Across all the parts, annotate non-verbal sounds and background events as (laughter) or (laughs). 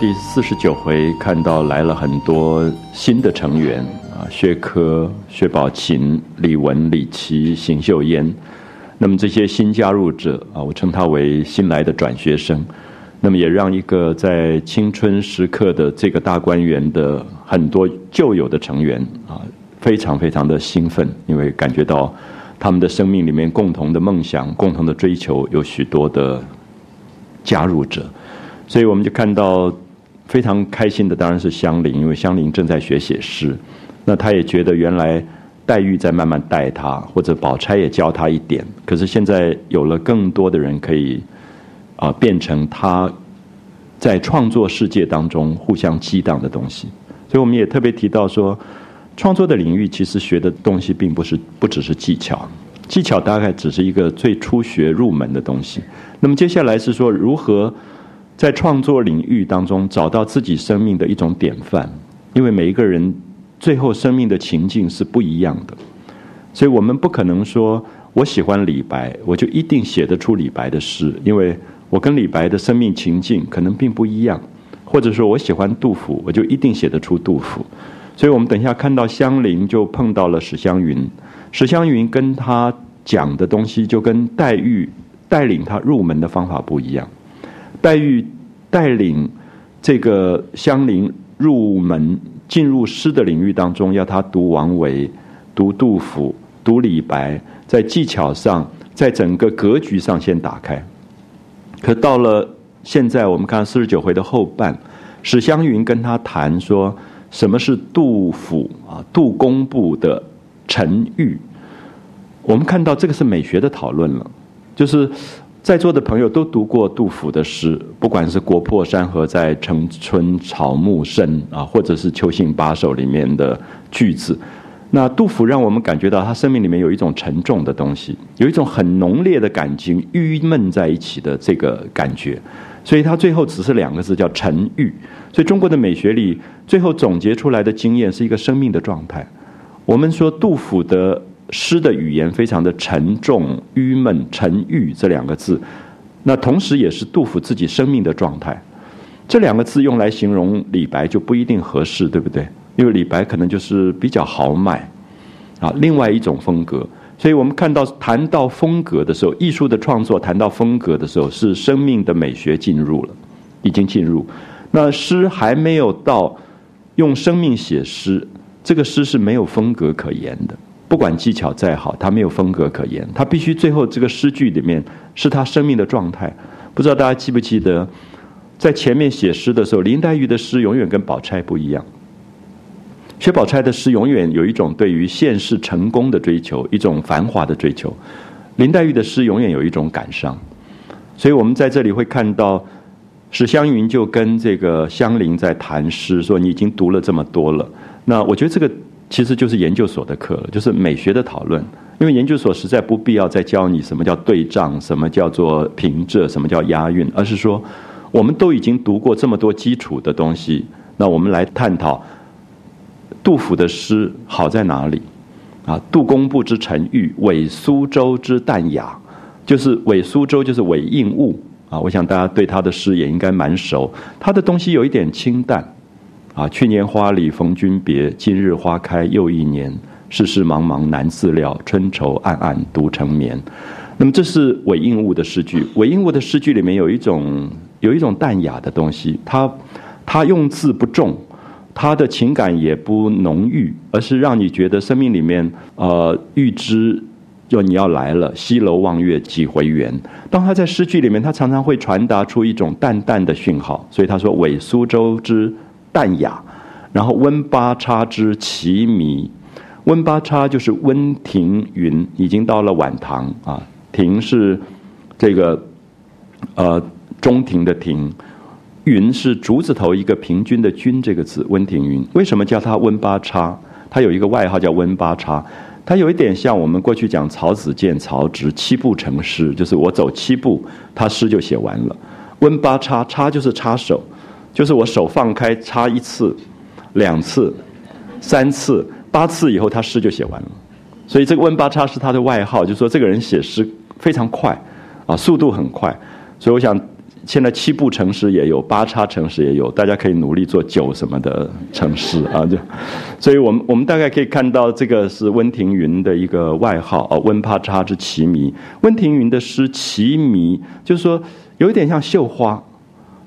《》第四十九回看到来了很多新的成员啊，薛科、薛宝琴、李文、李琦、邢秀烟。那么这些新加入者啊，我称他为新来的转学生。那么也让一个在青春时刻的这个大观园的很多旧有的成员啊，非常非常的兴奋，因为感觉到他们的生命里面共同的梦想、共同的追求有许多的加入者。所以我们就看到非常开心的，当然是香菱，因为香菱正在学写诗。那他也觉得原来黛玉在慢慢带他，或者宝钗也教他一点。可是现在有了更多的人可以啊，变成他在创作世界当中互相激荡的东西。所以我们也特别提到说，创作的领域其实学的东西并不是不只是技巧，技巧大概只是一个最初学入门的东西。那么接下来是说如何。在创作领域当中找到自己生命的一种典范，因为每一个人最后生命的情境是不一样的，所以我们不可能说我喜欢李白，我就一定写得出李白的诗，因为我跟李白的生命情境可能并不一样，或者说我喜欢杜甫，我就一定写得出杜甫。所以我们等一下看到香菱就碰到了史湘云，史湘云跟他讲的东西就跟黛玉带领他入门的方法不一样。黛玉带领这个香菱入门，进入诗的领域当中，要他读王维、读杜甫、读李白，在技巧上，在整个格局上先打开。可到了现在，我们看四十九回的后半，史湘云跟他谈说，什么是杜甫啊？杜工部的沉郁。我们看到这个是美学的讨论了，就是。在座的朋友都读过杜甫的诗，不管是“国破山河在，城春草木深”啊，或者是《秋兴八首》里面的句子。那杜甫让我们感觉到他生命里面有一种沉重的东西，有一种很浓烈的感情郁闷在一起的这个感觉。所以他最后只是两个字，叫沉郁。所以中国的美学里，最后总结出来的经验是一个生命的状态。我们说杜甫的。诗的语言非常的沉重、郁闷、沉郁这两个字，那同时也是杜甫自己生命的状态。这两个字用来形容李白就不一定合适，对不对？因为李白可能就是比较豪迈，啊，另外一种风格。所以我们看到谈到风格的时候，艺术的创作谈到风格的时候，是生命的美学进入了，已经进入。那诗还没有到用生命写诗，这个诗是没有风格可言的。不管技巧再好，他没有风格可言，他必须最后这个诗句里面是他生命的状态。不知道大家记不记得，在前面写诗的时候，林黛玉的诗永远跟宝钗不一样。薛宝钗的诗永远有一种对于现世成功的追求，一种繁华的追求；林黛玉的诗永远有一种感伤。所以我们在这里会看到史湘云就跟这个香菱在谈诗，说你已经读了这么多了。那我觉得这个。其实就是研究所的课了，就是美学的讨论。因为研究所实在不必要再教你什么叫对仗，什么叫做平仄，什么叫押韵，而是说，我们都已经读过这么多基础的东西，那我们来探讨杜甫的诗好在哪里？啊，杜工部之沉郁，韦苏州之淡雅，就是韦苏州就是韦应物啊。我想大家对他的诗也应该蛮熟，他的东西有一点清淡。啊，去年花里逢君别，今日花开又一年。世事茫茫难自料，春愁暗暗独成眠。那么，这是韦应物的诗句。韦应物的诗句里面有一种有一种淡雅的东西，他他用字不重，他的情感也不浓郁，而是让你觉得生命里面呃预知就你要来了，西楼望月几回圆。当他在诗句里面，他常常会传达出一种淡淡的讯号，所以他说：“韦苏州之。”淡雅，然后温八叉之奇迷，温八叉就是温庭筠，已经到了晚唐啊。庭是这个呃中庭的庭，云是竹字头一个平均的均这个字。温庭筠为什么叫他温八叉？他有一个外号叫温八叉，他有一点像我们过去讲曹子建、曹植七步成诗，就是我走七步，他诗就写完了。温八叉叉就是叉手。就是我手放开插一次、两次、三次、八次以后，他诗就写完了。所以这个温八叉是他的外号，就说这个人写诗非常快，啊，速度很快。所以我想，现在七步成诗也有，八叉成诗也有，大家可以努力做九什么的成诗啊，就，所以我们我们大概可以看到，这个是温庭筠的一个外号啊，温八叉之奇迷。温庭筠的诗奇迷，就是说有一点像绣花，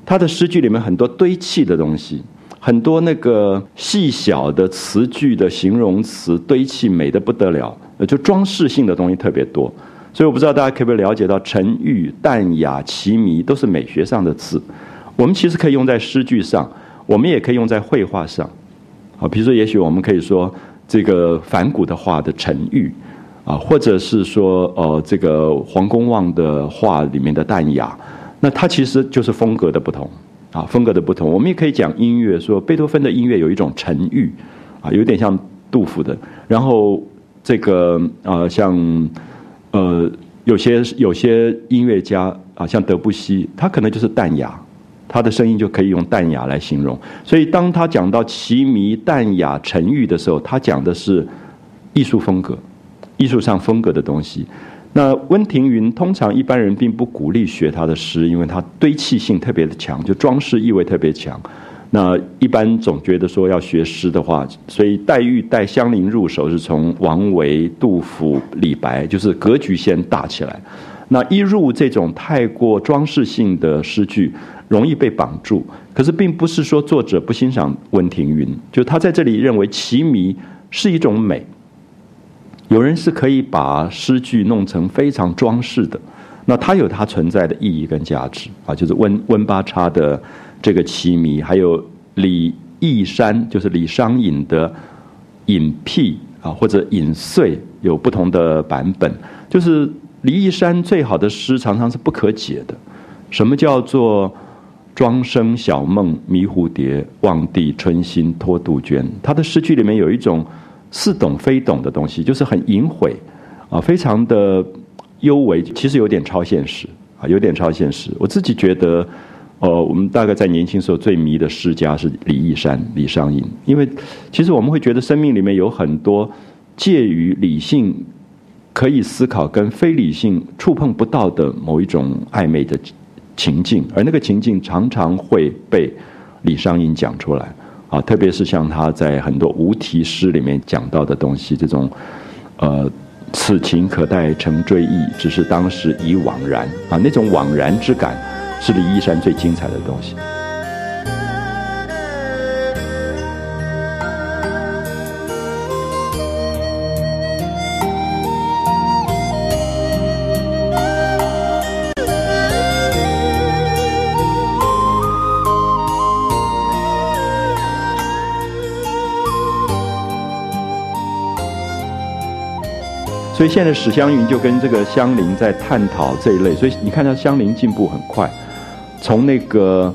他的诗句里面很多堆砌的东西，很多那个细小的词句的形容词堆砌，美的不得了，就装饰性的东西特别多。所以我不知道大家可不可以了解到，沉郁、淡雅、奇迷都是美学上的字，我们其实可以用在诗句上，我们也可以用在绘画上。啊，比如说，也许我们可以说这个反古的画的沉郁，啊，或者是说呃这个黄公望的画里面的淡雅，那它其实就是风格的不同，啊，风格的不同。我们也可以讲音乐，说贝多芬的音乐有一种沉郁，啊，有点像杜甫的。然后这个呃像。呃，有些有些音乐家啊，像德布西，他可能就是淡雅，他的声音就可以用淡雅来形容。所以，当他讲到奇迷、淡雅、沉郁的时候，他讲的是艺术风格、艺术上风格的东西。那温庭筠通常一般人并不鼓励学他的诗，因为他堆砌性特别的强，就装饰意味特别强。那一般总觉得说要学诗的话，所以黛玉带香菱入手是从王维、杜甫、李白，就是格局先大起来。那一入这种太过装饰性的诗句，容易被绑住。可是并不是说作者不欣赏温庭筠，就他在这里认为奇迷是一种美。有人是可以把诗句弄成非常装饰的，那它有它存在的意义跟价值啊，就是温温八叉的。这个奇迷，还有李义山，就是李商隐的隐僻啊，或者隐碎，有不同的版本。就是李义山最好的诗，常常是不可解的。什么叫做庄生晓梦迷蝴蝶，望帝春心托杜鹃？他的诗句里面有一种似懂非懂的东西，就是很隐晦啊，非常的幽微，其实有点超现实啊，有点超现实。我自己觉得。呃，我们大概在年轻时候最迷的诗家是李义山、李商隐，因为其实我们会觉得生命里面有很多介于理性可以思考跟非理性触碰不到的某一种暧昧的情境，而那个情境常常会被李商隐讲出来啊，特别是像他在很多无题诗里面讲到的东西，这种呃，此情可待成追忆，只是当时已惘然啊，那种惘然之感。是李义山最精彩的东西。所以现在史湘云就跟这个香菱在探讨这一类，所以你看到香菱进步很快。从那个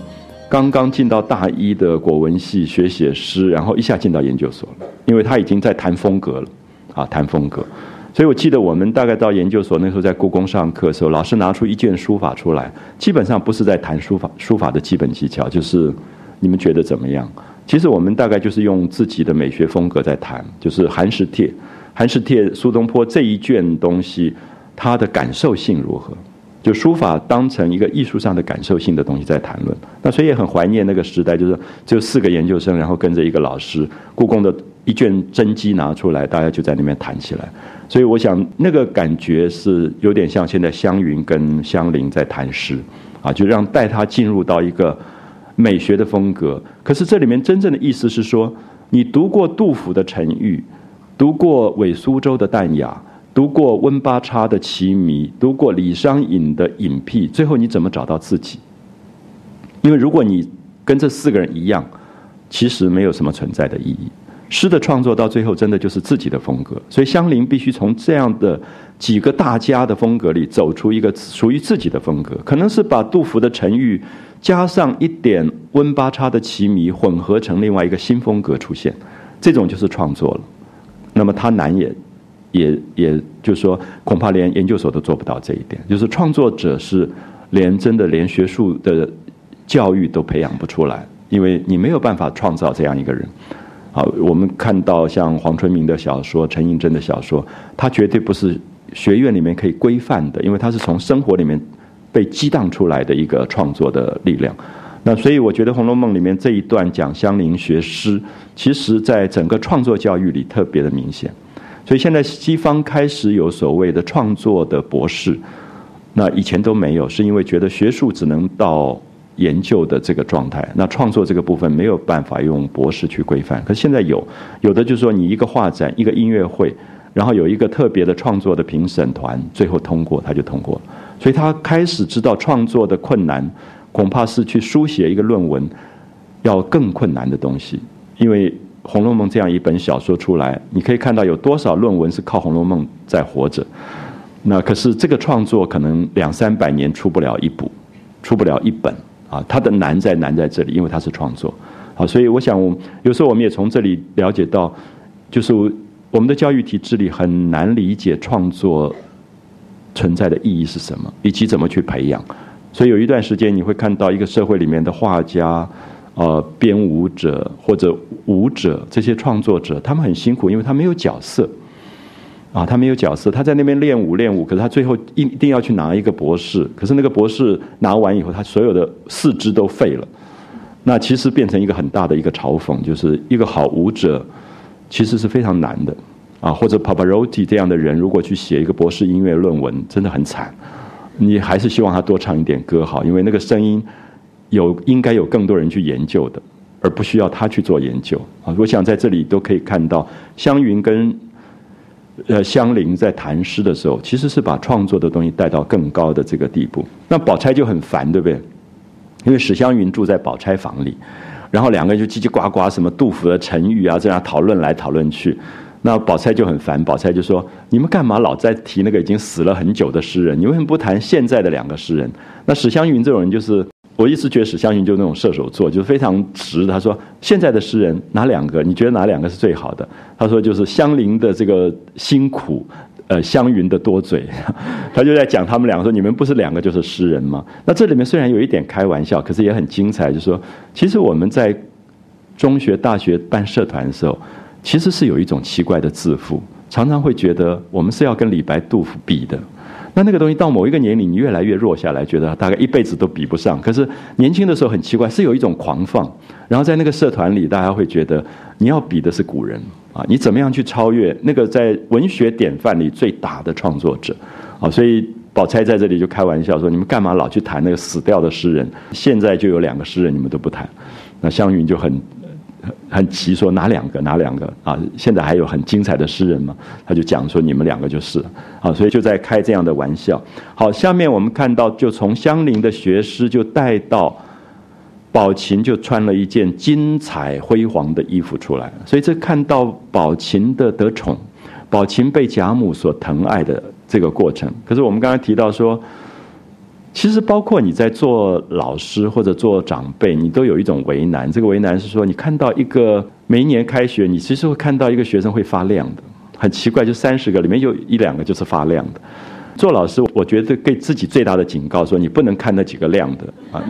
刚刚进到大一的国文系学写诗，然后一下进到研究所了，因为他已经在谈风格了，啊，谈风格。所以我记得我们大概到研究所那时候在故宫上课的时候，老师拿出一卷书法出来，基本上不是在谈书法书法的基本技巧，就是你们觉得怎么样？其实我们大概就是用自己的美学风格在谈，就是《寒食帖》，《寒食帖》苏东坡这一卷东西，他的感受性如何？就书法当成一个艺术上的感受性的东西在谈论，那所以也很怀念那个时代，就是只有四个研究生，然后跟着一个老师，故宫的一卷真迹拿出来，大家就在那边谈起来。所以我想那个感觉是有点像现在湘云跟湘菱在谈诗，啊，就让带他进入到一个美学的风格。可是这里面真正的意思是说，你读过杜甫的沉郁，读过韦苏州的淡雅。读过温八叉的奇迷，读过李商隐的隐僻，最后你怎么找到自己？因为如果你跟这四个人一样，其实没有什么存在的意义。诗的创作到最后，真的就是自己的风格。所以香菱必须从这样的几个大家的风格里走出一个属于自己的风格，可能是把杜甫的沉郁加上一点温八叉的奇迷，混合成另外一个新风格出现。这种就是创作了。那么他难也。也也就是说，恐怕连研究所都做不到这一点。就是创作者是连真的连学术的教育都培养不出来，因为你没有办法创造这样一个人。好，我们看到像黄春明的小说、陈寅真的小说，他绝对不是学院里面可以规范的，因为他是从生活里面被激荡出来的一个创作的力量。那所以我觉得《红楼梦》里面这一段讲香菱学诗，其实在整个创作教育里特别的明显。所以现在西方开始有所谓的创作的博士，那以前都没有，是因为觉得学术只能到研究的这个状态，那创作这个部分没有办法用博士去规范。可是现在有，有的就是说你一个画展、一个音乐会，然后有一个特别的创作的评审团，最后通过他就通过了。所以他开始知道创作的困难。恐怕是去书写一个论文，要更困难的东西。因为《红楼梦》这样一本小说出来，你可以看到有多少论文是靠《红楼梦》在活着。那可是这个创作可能两三百年出不了一部，出不了一本啊。它的难在难在这里，因为它是创作。好，所以我想，我有时候我们也从这里了解到，就是我们的教育体制里很难理解创作存在的意义是什么，以及怎么去培养。所以有一段时间，你会看到一个社会里面的画家、呃编舞者或者舞者这些创作者，他们很辛苦，因为他没有角色，啊，他没有角色，他在那边练舞练舞，可是他最后一一定要去拿一个博士，可是那个博士拿完以后，他所有的四肢都废了，那其实变成一个很大的一个嘲讽，就是一个好舞者其实是非常难的，啊，或者 Pavarotti 这样的人，如果去写一个博士音乐论文，真的很惨。你还是希望他多唱一点歌好，因为那个声音有应该有更多人去研究的，而不需要他去做研究啊。我想在这里都可以看到，湘云跟呃香菱在谈诗的时候，其实是把创作的东西带到更高的这个地步。那宝钗就很烦，对不对？因为史湘云住在宝钗房里，然后两个人就叽叽呱呱，什么杜甫的成语啊，这样讨论来讨论去。那宝钗就很烦，宝钗就说：“你们干嘛老在提那个已经死了很久的诗人？你为什么不谈现在的两个诗人？”那史湘云这种人就是，我一直觉得史湘云就是那种射手座，就是非常直。他说：“现在的诗人哪两个？你觉得哪两个是最好的？”他说：“就是香菱的这个辛苦，呃，湘云的多嘴。(laughs) ”他就在讲他们两个说：“你们不是两个就是诗人吗？”那这里面虽然有一点开玩笑，可是也很精彩。就是说其实我们在中学、大学办社团的时候。其实是有一种奇怪的自负，常常会觉得我们是要跟李白、杜甫比的。那那个东西到某一个年龄，你越来越弱下来，觉得大概一辈子都比不上。可是年轻的时候很奇怪，是有一种狂放。然后在那个社团里，大家会觉得你要比的是古人啊，你怎么样去超越那个在文学典范里最大的创作者啊？所以宝钗在这里就开玩笑说：“你们干嘛老去谈那个死掉的诗人？现在就有两个诗人，你们都不谈。”那湘云就很。很急说哪两个哪两个啊？现在还有很精彩的诗人吗？他就讲说你们两个就是啊，所以就在开这样的玩笑。好，下面我们看到就从香菱的学诗就带到宝琴，就穿了一件金彩辉煌的衣服出来，所以这看到宝琴的得宠，宝琴被贾母所疼爱的这个过程。可是我们刚才提到说。其实，包括你在做老师或者做长辈，你都有一种为难。这个为难是说，你看到一个每一年开学，你其实会看到一个学生会发亮的，很奇怪，就三十个里面有一两个就是发亮的。做老师，我觉得给自己最大的警告，说你不能看那几个亮的啊，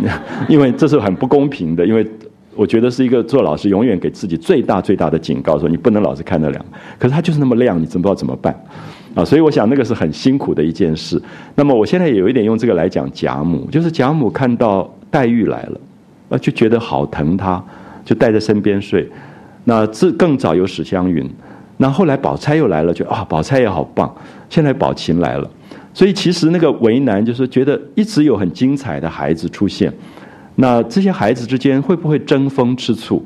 因为这是很不公平的。因为我觉得是一个做老师永远给自己最大最大的警告，说你不能老是看那两个。可是他就是那么亮，你真不知道怎么办。啊，所以我想那个是很辛苦的一件事。那么我现在也有一点用这个来讲贾母，就是贾母看到黛玉来了，啊，就觉得好疼她，就带在身边睡。那这更早有史湘云，那后来宝钗又来了，就啊，宝钗也好棒。现在宝琴来了，所以其实那个为难就是觉得一直有很精彩的孩子出现，那这些孩子之间会不会争风吃醋？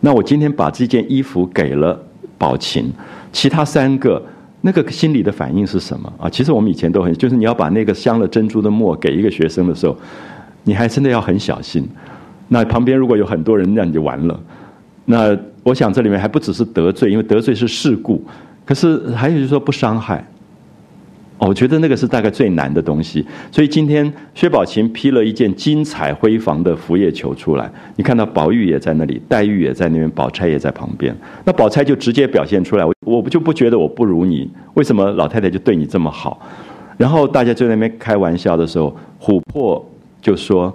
那我今天把这件衣服给了宝琴，其他三个。那个心理的反应是什么啊？其实我们以前都很，就是你要把那个镶了珍珠的墨给一个学生的时候，你还真的要很小心。那旁边如果有很多人，那你就完了。那我想这里面还不只是得罪，因为得罪是事故，可是还有就是说不伤害。我觉得那个是大概最难的东西，所以今天薛宝琴披了一件金彩辉煌的拂叶裘出来，你看到宝玉也在那里，黛玉也在那边，宝钗也在旁边。那宝钗就直接表现出来，我我就不觉得我不如你，为什么老太太就对你这么好？然后大家就在那边开玩笑的时候，琥珀就说，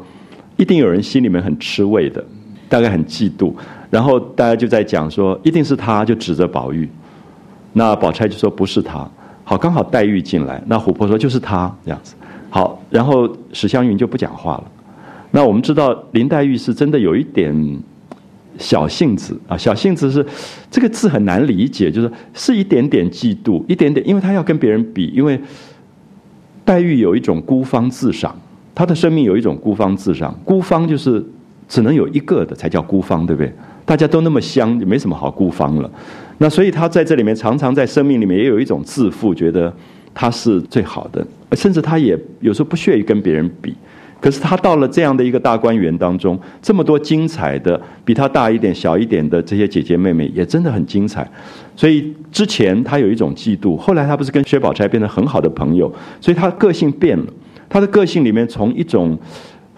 一定有人心里面很吃味的，大概很嫉妒。然后大家就在讲说，一定是他，就指着宝玉。那宝钗就说不是他。好，刚好黛玉进来，那琥珀说就是他这样子，好，然后史湘云就不讲话了。那我们知道林黛玉是真的有一点小性子啊，小性子是这个字很难理解，就是是一点点嫉妒，一点点，因为她要跟别人比，因为黛玉有一种孤芳自赏，她的生命有一种孤芳自赏，孤芳就是只能有一个的才叫孤芳，对不对？大家都那么香，也没什么好孤芳了。那所以他在这里面常常在生命里面也有一种自负，觉得他是最好的，甚至他也有时候不屑于跟别人比。可是他到了这样的一个大观园当中，这么多精彩的，比他大一点、小一点的这些姐姐妹妹，也真的很精彩。所以之前他有一种嫉妒，后来他不是跟薛宝钗变成很好的朋友，所以他个性变了。他的个性里面从一种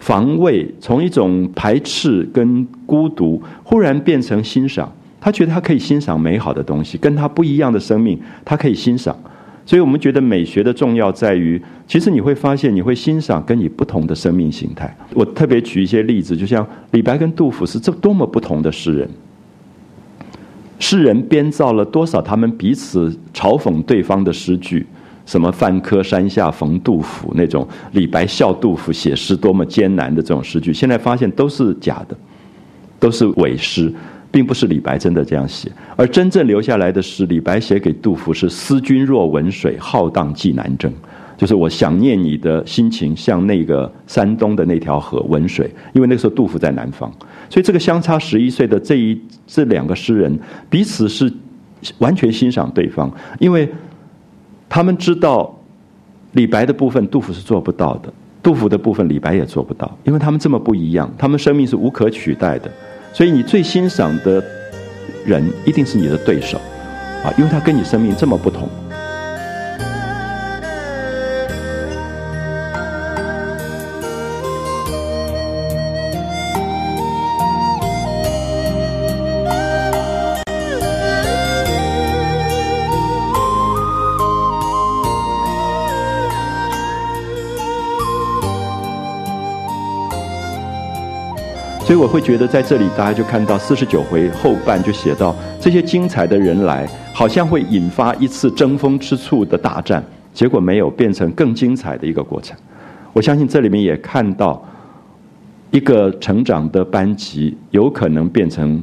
防卫，从一种排斥跟孤独，忽然变成欣赏。他觉得他可以欣赏美好的东西，跟他不一样的生命，他可以欣赏。所以我们觉得美学的重要在于，其实你会发现，你会欣赏跟你不同的生命形态。我特别举一些例子，就像李白跟杜甫是这多么不同的诗人，诗人编造了多少他们彼此嘲讽对方的诗句，什么“范柯山下逢杜甫”那种李白笑杜甫写诗多么艰难的这种诗句，现在发现都是假的，都是伪诗。并不是李白真的这样写，而真正留下来的是李白写给杜甫是“思君若闻水，浩荡寄南征”，就是我想念你的心情像那个山东的那条河闻水，因为那个时候杜甫在南方，所以这个相差十一岁的这一这两个诗人彼此是完全欣赏对方，因为他们知道李白的部分杜甫是做不到的，杜甫的部分李白也做不到，因为他们这么不一样，他们生命是无可取代的。所以，你最欣赏的人一定是你的对手，啊，因为他跟你生命这么不同。会觉得，在这里大家就看到四十九回后半就写到这些精彩的人来，好像会引发一次争风吃醋的大战，结果没有变成更精彩的一个过程。我相信这里面也看到一个成长的班级有可能变成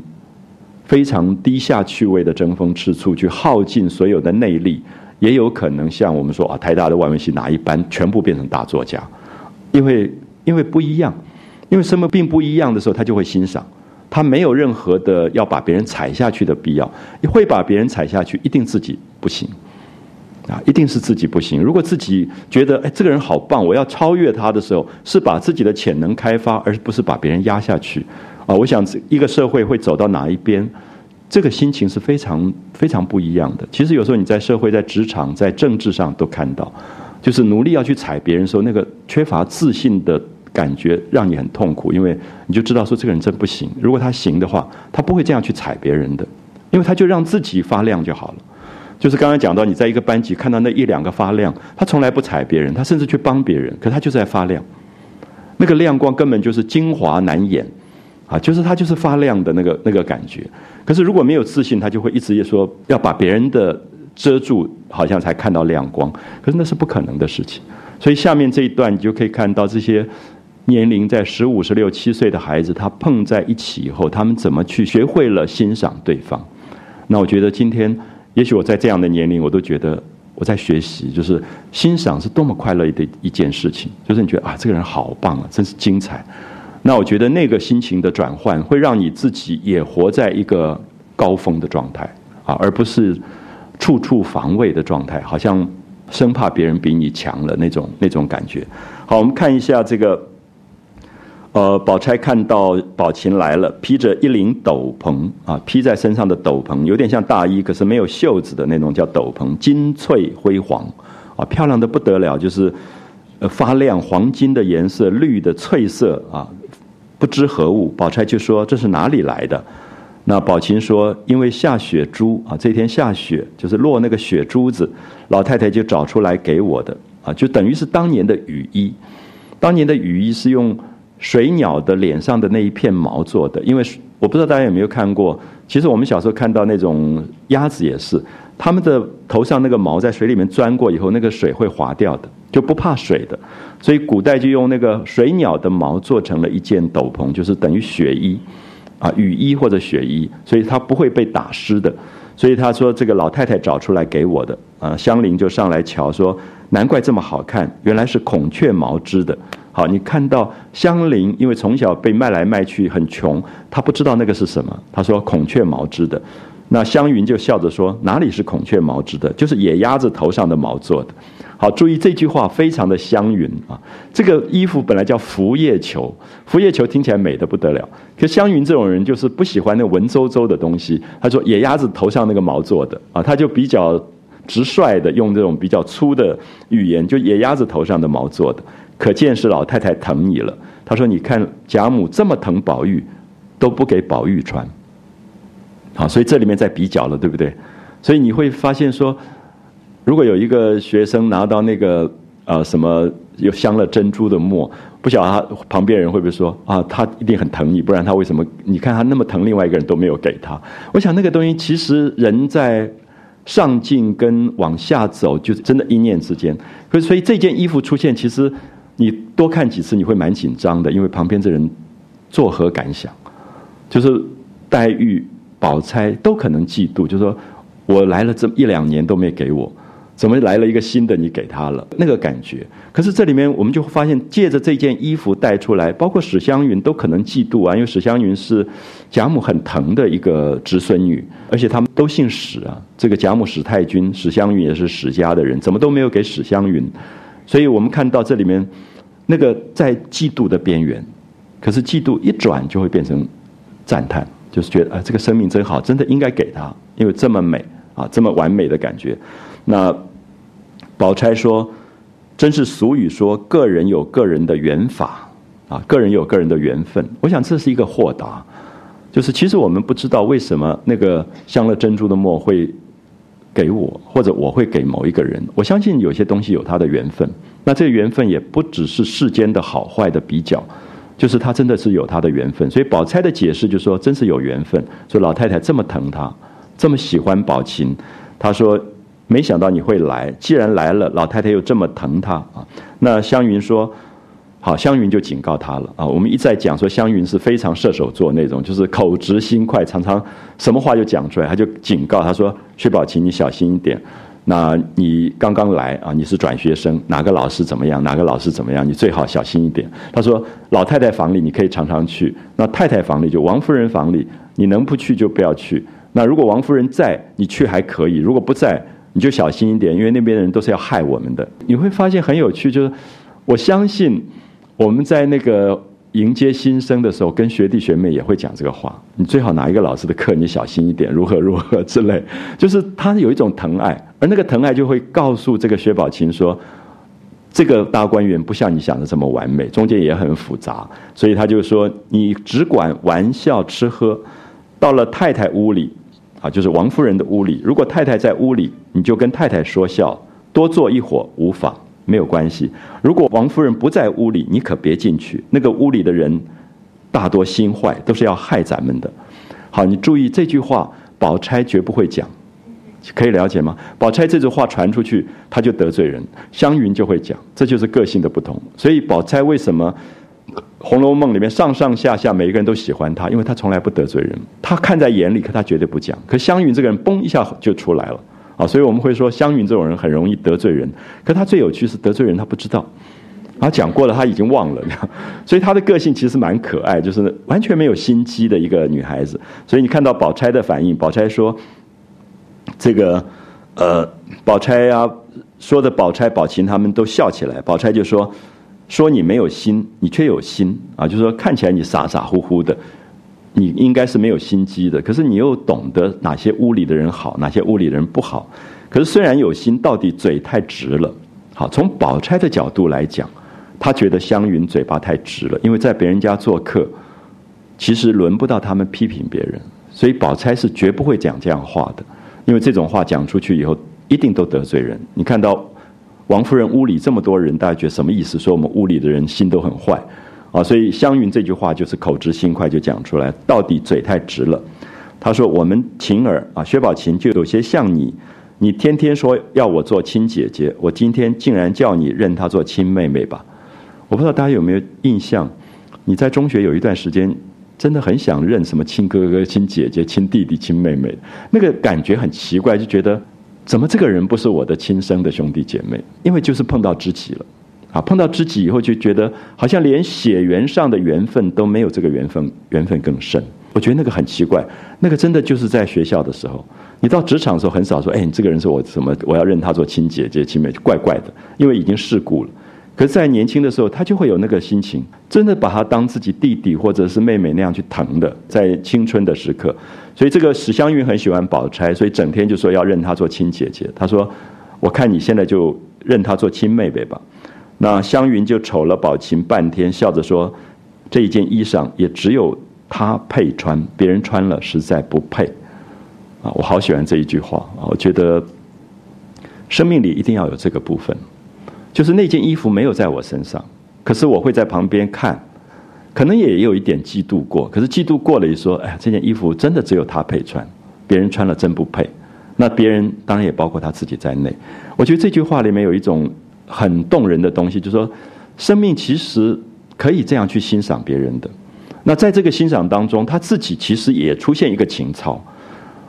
非常低下趣味的争风吃醋，去耗尽所有的内力，也有可能像我们说啊，台大的外文系哪一班全部变成大作家，因为因为不一样。因为什么并不一样的时候，他就会欣赏，他没有任何的要把别人踩下去的必要。会把别人踩下去，一定自己不行，啊，一定是自己不行。如果自己觉得哎这个人好棒，我要超越他的时候，是把自己的潜能开发，而不是把别人压下去。啊，我想一个社会会走到哪一边，这个心情是非常非常不一样的。其实有时候你在社会、在职场、在政治上都看到，就是努力要去踩别人时候，那个缺乏自信的。感觉让你很痛苦，因为你就知道说这个人真不行。如果他行的话，他不会这样去踩别人的，因为他就让自己发亮就好了。就是刚刚讲到，你在一个班级看到那一两个发亮，他从来不踩别人，他甚至去帮别人，可他就在发亮。那个亮光根本就是精华难掩啊，就是他就是发亮的那个那个感觉。可是如果没有自信，他就会一直说要把别人的遮住，好像才看到亮光。可是那是不可能的事情。所以下面这一段你就可以看到这些。年龄在十五、十六、七岁的孩子，他碰在一起以后，他们怎么去学会了欣赏对方？那我觉得今天，也许我在这样的年龄，我都觉得我在学习，就是欣赏是多么快乐的一件事情。就是你觉得啊，这个人好棒啊，真是精彩。那我觉得那个心情的转换，会让你自己也活在一个高峰的状态啊，而不是处处防卫的状态，好像生怕别人比你强了那种那种感觉。好，我们看一下这个。呃，宝钗看到宝琴来了，披着一领斗篷啊，披在身上的斗篷有点像大衣，可是没有袖子的那种叫斗篷，金翠辉煌，啊，漂亮的不得了，就是呃发亮黄金的颜色，绿的翠色啊，不知何物。宝钗就说这是哪里来的？那宝琴说因为下雪珠啊，这天下雪就是落那个雪珠子，老太太就找出来给我的啊，就等于是当年的雨衣，当年的雨衣是用。水鸟的脸上的那一片毛做的，因为我不知道大家有没有看过，其实我们小时候看到那种鸭子也是，它们的头上那个毛在水里面钻过以后，那个水会滑掉的，就不怕水的。所以古代就用那个水鸟的毛做成了一件斗篷，就是等于雪衣，啊，雨衣或者雪衣，所以它不会被打湿的。所以他说这个老太太找出来给我的，啊，香菱就上来瞧说，难怪这么好看，原来是孔雀毛织的。好，你看到香菱，因为从小被卖来卖去很穷，她不知道那个是什么。她说孔雀毛织的，那香云就笑着说哪里是孔雀毛织的，就是野鸭子头上的毛做的。好，注意这句话非常的香云啊！这个衣服本来叫拂叶裘，拂叶裘听起来美的不得了。可香云这种人就是不喜欢那文绉绉的东西。他说野鸭子头上那个毛做的啊，他就比较直率的用这种比较粗的语言，就野鸭子头上的毛做的，可见是老太太疼你了。他说：“你看贾母这么疼宝玉，都不给宝玉穿。”好，所以这里面在比较了，对不对？所以你会发现说。如果有一个学生拿到那个呃什么有镶了珍珠的墨，不晓得他旁边人会不会说啊，他一定很疼你，不然他为什么？你看他那么疼另外一个人都没有给他。我想那个东西其实人在上进跟往下走，就真的一念之间。所以所以这件衣服出现，其实你多看几次你会蛮紧张的，因为旁边这人作何感想？就是黛玉、宝钗都可能嫉妒，就是说我来了这一两年都没给我。怎么来了一个新的？你给他了那个感觉。可是这里面我们就发现，借着这件衣服带出来，包括史湘云都可能嫉妒啊，因为史湘云是贾母很疼的一个侄孙女，而且他们都姓史啊。这个贾母史太君，史湘云也是史家的人，怎么都没有给史湘云。所以我们看到这里面那个在嫉妒的边缘，可是嫉妒一转就会变成赞叹，就是觉得啊，这个生命真好，真的应该给他，因为这么美啊，这么完美的感觉。那。宝钗说：“真是俗语说，个人有个人的缘法，啊，个人有个人的缘分。我想这是一个豁达，就是其实我们不知道为什么那个镶了珍珠的墨会给我，或者我会给某一个人。我相信有些东西有它的缘分。那这个缘分也不只是世间的好坏的比较，就是他真的是有他的缘分。所以宝钗的解释就是说，真是有缘分。说老太太这么疼他，这么喜欢宝琴，他说。”没想到你会来，既然来了，老太太又这么疼他啊！那湘云说：“好，湘云就警告他了啊！我们一再讲说，湘云是非常射手座那种，就是口直心快，常常什么话就讲出来。他就警告他说：‘薛宝琴，你小心一点。那你刚刚来啊，你是转学生，哪个老师怎么样？哪个老师怎么样？你最好小心一点。’他说：‘老太太房里你可以常常去，那太太房里就王夫人房里，你能不去就不要去。那如果王夫人在，你去还可以；如果不在，’你就小心一点，因为那边的人都是要害我们的。你会发现很有趣，就是我相信我们在那个迎接新生的时候，跟学弟学妹也会讲这个话。你最好拿一个老师的课，你小心一点，如何如何之类。就是他有一种疼爱，而那个疼爱就会告诉这个薛宝琴说，这个大观园不像你想的这么完美，中间也很复杂。所以他就说，你只管玩笑吃喝，到了太太屋里。啊，就是王夫人的屋里，如果太太在屋里，你就跟太太说笑，多坐一会儿无妨，没有关系。如果王夫人不在屋里，你可别进去，那个屋里的人大多心坏，都是要害咱们的。好，你注意这句话，宝钗绝不会讲，可以了解吗？宝钗这句话传出去，他就得罪人，湘云就会讲，这就是个性的不同。所以宝钗为什么？《红楼梦》里面上上下下每一个人都喜欢他，因为他从来不得罪人，他看在眼里，可他绝对不讲。可湘云这个人，嘣一下就出来了啊！所以我们会说，湘云这种人很容易得罪人。可他最有趣是得罪人，他不知道，啊讲过了，他已经忘了。(laughs) 所以他的个性其实蛮可爱，就是完全没有心机的一个女孩子。所以你看到宝钗的反应，宝钗说：“这个呃，宝钗呀，说的宝钗、宝琴他们都笑起来。宝钗就说。”说你没有心，你却有心啊！就是说，看起来你傻傻乎乎的，你应该是没有心机的。可是你又懂得哪些屋里的人好，哪些屋里的人不好。可是虽然有心，到底嘴太直了。好，从宝钗的角度来讲，她觉得湘云嘴巴太直了，因为在别人家做客，其实轮不到他们批评别人，所以宝钗是绝不会讲这样话的，因为这种话讲出去以后，一定都得罪人。你看到。王夫人屋里这么多人，大家觉得什么意思？说我们屋里的人心都很坏，啊，所以湘云这句话就是口直心快就讲出来，到底嘴太直了。他说：“我们晴儿啊，薛宝琴就有些像你你天天说要我做亲姐姐，我今天竟然叫你认她做亲妹妹吧？我不知道大家有没有印象？你在中学有一段时间，真的很想认什么亲哥哥、亲姐姐、亲弟弟、亲妹妹，那个感觉很奇怪，就觉得怎么这个人不是我的亲生的兄弟姐妹？因为就是碰到知己了，啊，碰到知己以后就觉得好像连血缘上的缘分都没有这个缘分，缘分更深。我觉得那个很奇怪，那个真的就是在学校的时候，你到职场的时候很少说，哎，你这个人是我什么，我要认他做亲姐姐、亲妹，怪怪的，因为已经世故了。可是，在年轻的时候，他就会有那个心情，真的把他当自己弟弟或者是妹妹那样去疼的，在青春的时刻。所以，这个史湘云很喜欢宝钗，所以整天就说要认她做亲姐姐。他说：“我看你现在就认她做亲妹妹吧。”那湘云就瞅了宝琴半天，笑着说：“这一件衣裳也只有她配穿，别人穿了实在不配。”啊，我好喜欢这一句话啊！我觉得生命里一定要有这个部分。就是那件衣服没有在我身上，可是我会在旁边看，可能也有一点嫉妒过。可是嫉妒过了，也说：“哎呀，这件衣服真的只有她配穿，别人穿了真不配。”那别人当然也包括他自己在内。我觉得这句话里面有一种很动人的东西，就是说，生命其实可以这样去欣赏别人的。那在这个欣赏当中，他自己其实也出现一个情操。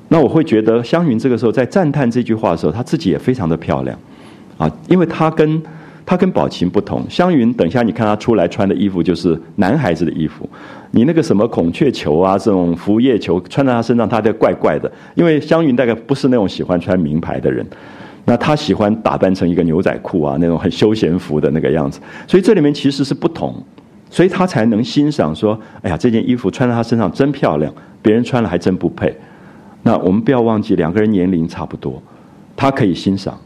那我会觉得，湘云这个时候在赞叹这句话的时候，她自己也非常的漂亮。啊，因为他跟他跟宝琴不同，湘云，等一下你看他出来穿的衣服就是男孩子的衣服，你那个什么孔雀球啊，这种拂叶球穿在他身上，他就怪怪的。因为湘云大概不是那种喜欢穿名牌的人，那他喜欢打扮成一个牛仔裤啊，那种很休闲服的那个样子。所以这里面其实是不同，所以他才能欣赏说，哎呀，这件衣服穿在他身上真漂亮，别人穿了还真不配。那我们不要忘记，两个人年龄差不多，他可以欣赏。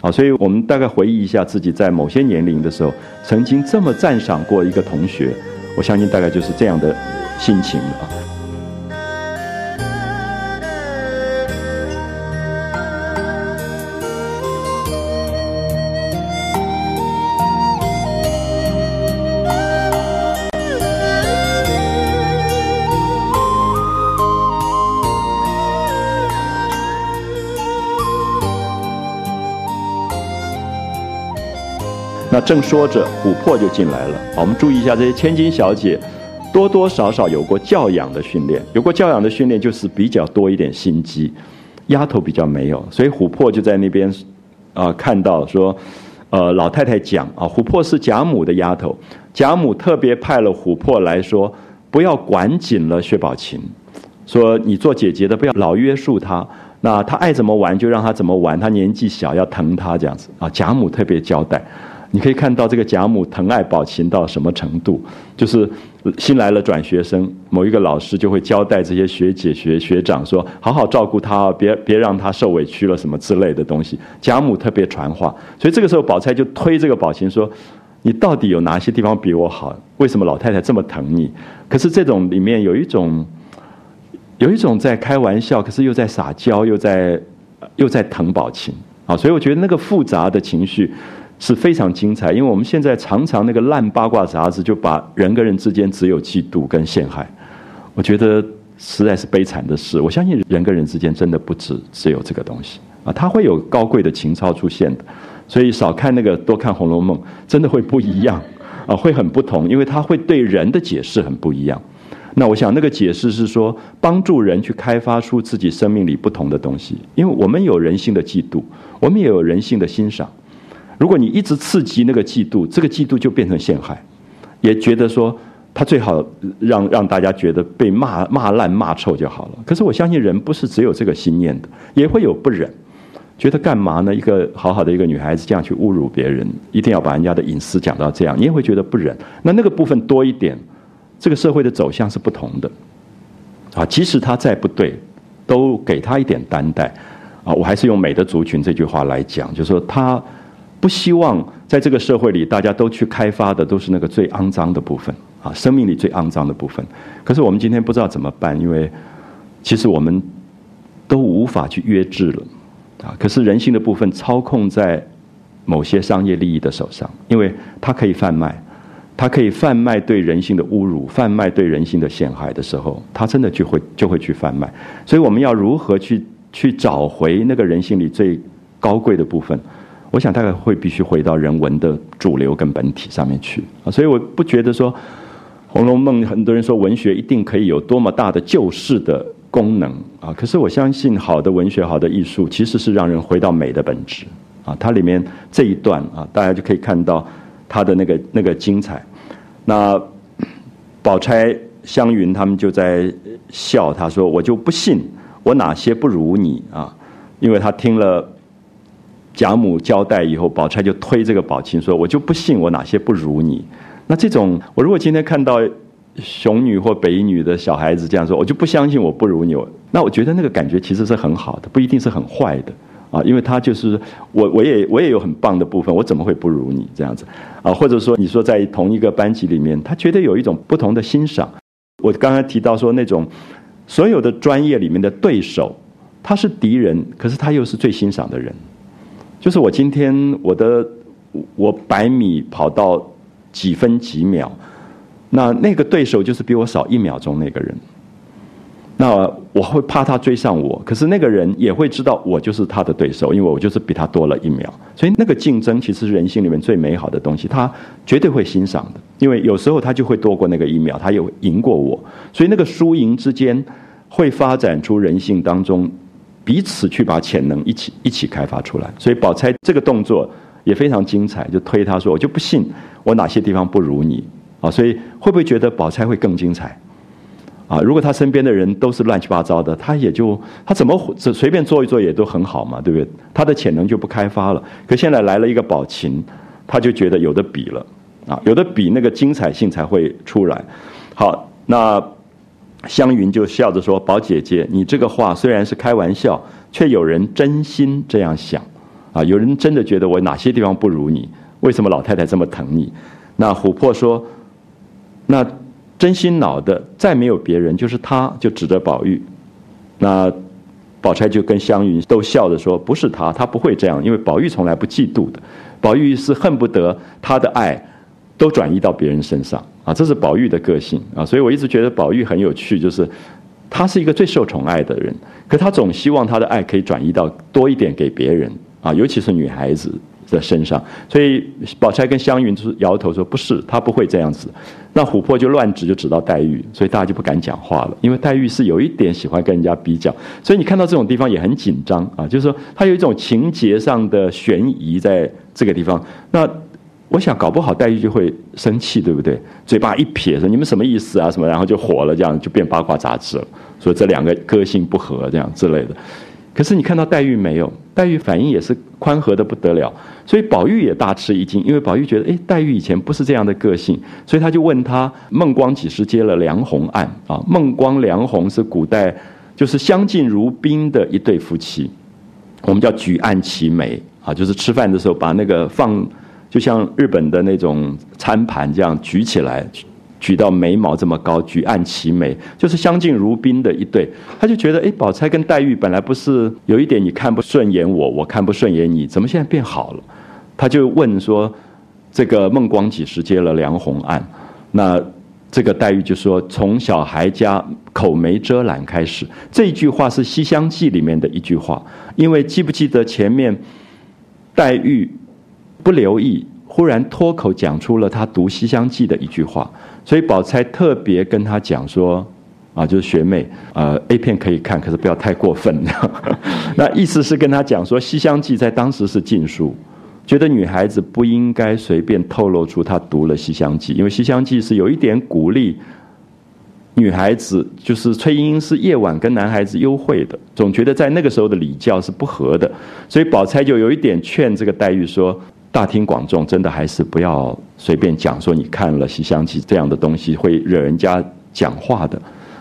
啊，所以我们大概回忆一下自己在某些年龄的时候，曾经这么赞赏过一个同学，我相信大概就是这样的心情啊。正说着，琥珀就进来了。好，我们注意一下，这些千金小姐多多少少有过教养的训练，有过教养的训练就是比较多一点心机。丫头比较没有，所以琥珀就在那边啊，看到说，呃，老太太讲啊，琥珀是贾母的丫头，贾母特别派了琥珀来说，不要管紧了薛宝琴，说你做姐姐的不要老约束她，那她爱怎么玩就让她怎么玩，她年纪小要疼她这样子啊，贾母特别交代。你可以看到这个贾母疼爱宝琴到什么程度，就是新来了转学生，某一个老师就会交代这些学姐学学长说，好好照顾他，别别让他受委屈了什么之类的东西。贾母特别传话，所以这个时候宝钗就推这个宝琴说，你到底有哪些地方比我好？为什么老太太这么疼你？可是这种里面有一种，有一种在开玩笑，可是又在撒娇，又在又在疼宝琴啊，所以我觉得那个复杂的情绪。是非常精彩，因为我们现在常常那个烂八卦杂志就把人跟人之间只有嫉妒跟陷害，我觉得实在是悲惨的事。我相信人跟人之间真的不止只有这个东西啊，它会有高贵的情操出现的。所以少看那个，多看《红楼梦》，真的会不一样 (laughs) 啊，会很不同，因为它会对人的解释很不一样。那我想那个解释是说，帮助人去开发出自己生命里不同的东西，因为我们有人性的嫉妒，我们也有人性的欣赏。如果你一直刺激那个嫉妒，这个嫉妒就变成陷害，也觉得说他最好让让大家觉得被骂骂烂骂臭就好了。可是我相信人不是只有这个心念的，也会有不忍，觉得干嘛呢？一个好好的一个女孩子这样去侮辱别人，一定要把人家的隐私讲到这样，你也会觉得不忍。那那个部分多一点，这个社会的走向是不同的。啊，即使他再不对，都给他一点担待。啊，我还是用美的族群这句话来讲，就是说他。不希望在这个社会里，大家都去开发的都是那个最肮脏的部分啊，生命里最肮脏的部分。可是我们今天不知道怎么办，因为其实我们都无法去约制了啊。可是人性的部分操控在某些商业利益的手上，因为它可以贩卖，它可以贩卖对人性的侮辱，贩卖对人性的陷害的时候，它真的就会就会去贩卖。所以我们要如何去去找回那个人性里最高贵的部分，我想大概会必须回到人文的主流跟本体上面去啊。所以我不觉得说《红楼梦》很多人说文学一定可以有多么大的救世的功能啊。可是我相信好的文学、好的艺术其实是让人回到美的本质啊。它里面这一段啊，大家就可以看到它的那个那个精彩。那宝钗、湘云他们就在笑，他说：“我就不信。”我哪些不如你啊？因为他听了贾母交代以后，宝钗就推这个宝琴说：“我就不信我哪些不如你。”那这种，我如果今天看到雄女或北女的小孩子这样说，我就不相信我不如你。那我觉得那个感觉其实是很好的，不一定是很坏的啊。因为他就是我，我也我也有很棒的部分，我怎么会不如你这样子啊？或者说，你说在同一个班级里面，他觉得有一种不同的欣赏。我刚才提到说那种。所有的专业里面的对手，他是敌人，可是他又是最欣赏的人。就是我今天我的我百米跑到几分几秒，那那个对手就是比我少一秒钟那个人。那我会怕他追上我，可是那个人也会知道我就是他的对手，因为我就是比他多了一秒。所以那个竞争其实是人性里面最美好的东西，他绝对会欣赏的，因为有时候他就会多过那个一秒，他有赢过我，所以那个输赢之间会发展出人性当中彼此去把潜能一起一起开发出来。所以宝钗这个动作也非常精彩，就推他说：“我就不信我哪些地方不如你啊！”所以会不会觉得宝钗会更精彩？啊，如果他身边的人都是乱七八糟的，他也就他怎么随便做一做也都很好嘛，对不对？他的潜能就不开发了。可现在来了一个宝琴，他就觉得有的比了，啊，有的比那个精彩性才会出来。好，那湘云就笑着说：“宝姐姐，你这个话虽然是开玩笑，却有人真心这样想，啊，有人真的觉得我哪些地方不如你？为什么老太太这么疼你？”那琥珀说：“那。”真心恼的再没有别人，就是他，就指着宝玉。那宝钗就跟湘云都笑着说：“不是他，他不会这样，因为宝玉从来不嫉妒的。宝玉是恨不得他的爱都转移到别人身上啊，这是宝玉的个性啊。所以我一直觉得宝玉很有趣，就是他是一个最受宠爱的人，可他总希望他的爱可以转移到多一点给别人啊，尤其是女孩子。”的身上，所以宝钗跟湘云就是摇头说不是，他不会这样子。那琥珀就乱指，就指到黛玉，所以大家就不敢讲话了，因为黛玉是有一点喜欢跟人家比较，所以你看到这种地方也很紧张啊，就是说他有一种情节上的悬疑在这个地方。那我想搞不好黛玉就会生气，对不对？嘴巴一撇说你们什么意思啊？什么，然后就火了，这样就变八卦杂志了，说这两个个性不合这样之类的。可是你看到黛玉没有？黛玉反应也是宽和的不得了，所以宝玉也大吃一惊，因为宝玉觉得，哎，黛玉以前不是这样的个性，所以他就问他：孟光几时接了梁鸿案？啊，孟光、梁鸿是古代就是相敬如宾的一对夫妻，我们叫举案齐眉啊，就是吃饭的时候把那个放，就像日本的那种餐盘这样举起来。举到眉毛这么高，举案齐眉，就是相敬如宾的一对。他就觉得，哎，宝钗跟黛玉本来不是有一点你看不顺眼我，我看不顺眼你，怎么现在变好了？他就问说：“这个孟光几时接了梁鸿案？”那这个黛玉就说：“从小孩家口没遮拦开始。”这句话是《西厢记》里面的一句话，因为记不记得前面黛玉不留意，忽然脱口讲出了她读《西厢记》的一句话。所以宝钗特别跟他讲说，啊，就是学妹，呃，A 片可以看，可是不要太过分。(laughs) 那意思是跟他讲说，《西厢记》在当时是禁书，觉得女孩子不应该随便透露出她读了《西厢记》，因为《西厢记》是有一点鼓励女孩子，就是崔莺莺是夜晚跟男孩子幽会的，总觉得在那个时候的礼教是不合的，所以宝钗就有一点劝这个黛玉说。大庭广众，真的还是不要随便讲说你看了《西厢记》这样的东西，会惹人家讲话的，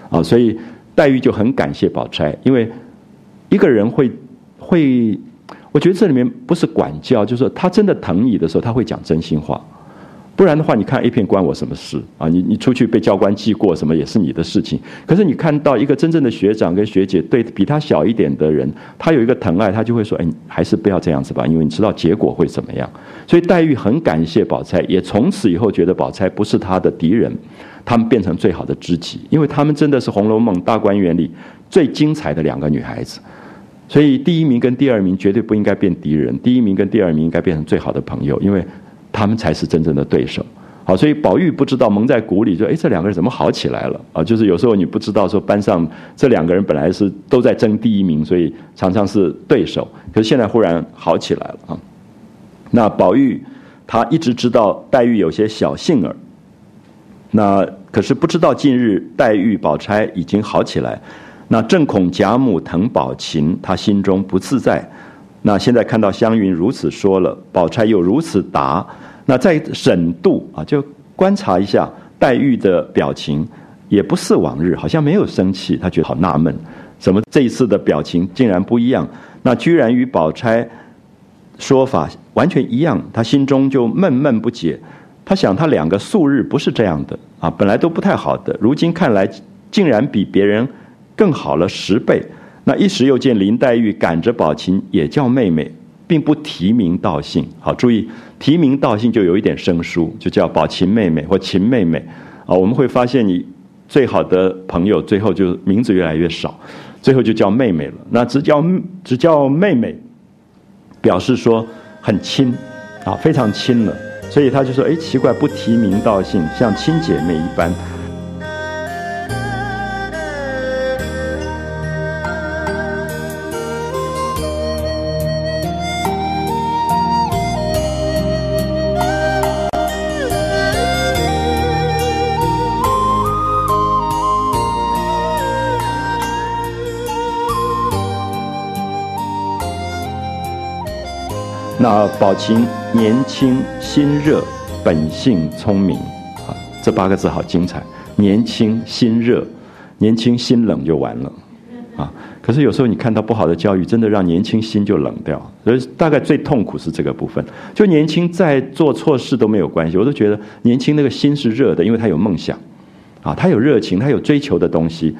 啊，所以黛玉就很感谢宝钗，因为一个人会会，我觉得这里面不是管教，就是他真的疼你的时候，他会讲真心话。不然的话，你看 A 片关我什么事啊？你你出去被教官记过什么也是你的事情。可是你看到一个真正的学长跟学姐对比他小一点的人，他有一个疼爱，他就会说：“哎，还是不要这样子吧，因为你知道结果会怎么样。”所以黛玉很感谢宝钗，也从此以后觉得宝钗不是他的敌人，他们变成最好的知己，因为他们真的是《红楼梦》大观园里最精彩的两个女孩子。所以第一名跟第二名绝对不应该变敌人，第一名跟第二名应该变成最好的朋友，因为他们才是真正的对手。好，所以宝玉不知道蒙在鼓里，说：“哎，这两个人怎么好起来了？”啊，就是有时候你不知道说班上这两个人本来是都在争第一名，所以常常是对手，可是现在忽然好起来了啊。那宝玉他一直知道黛玉有些小性儿，那可是不知道近日黛玉、宝钗已经好起来，那正恐贾母疼宝琴，他心中不自在。那现在看到湘云如此说了，宝钗又如此答。那在审度啊，就观察一下黛玉的表情，也不似往日，好像没有生气。他觉得好纳闷，怎么这一次的表情竟然不一样？那居然与宝钗说法完全一样，他心中就闷闷不解。他想，他两个素日不是这样的啊，本来都不太好的，如今看来竟然比别人更好了十倍。那一时又见林黛玉赶着宝琴也叫妹妹。并不提名道姓，好注意提名道姓就有一点生疏，就叫宝琴妹妹或琴妹妹，啊，我们会发现你最好的朋友最后就名字越来越少，最后就叫妹妹了。那只叫只叫妹妹，表示说很亲，啊，非常亲了。所以他就说，哎，奇怪，不提名道姓，像亲姐妹一般。那宝琴年轻心热，本性聪明，啊，这八个字好精彩。年轻心热，年轻心冷就完了，啊。可是有时候你看到不好的教育，真的让年轻心就冷掉。所以大概最痛苦是这个部分。就年轻再做错事都没有关系，我都觉得年轻那个心是热的，因为他有梦想，啊，他有热情，他有追求的东西。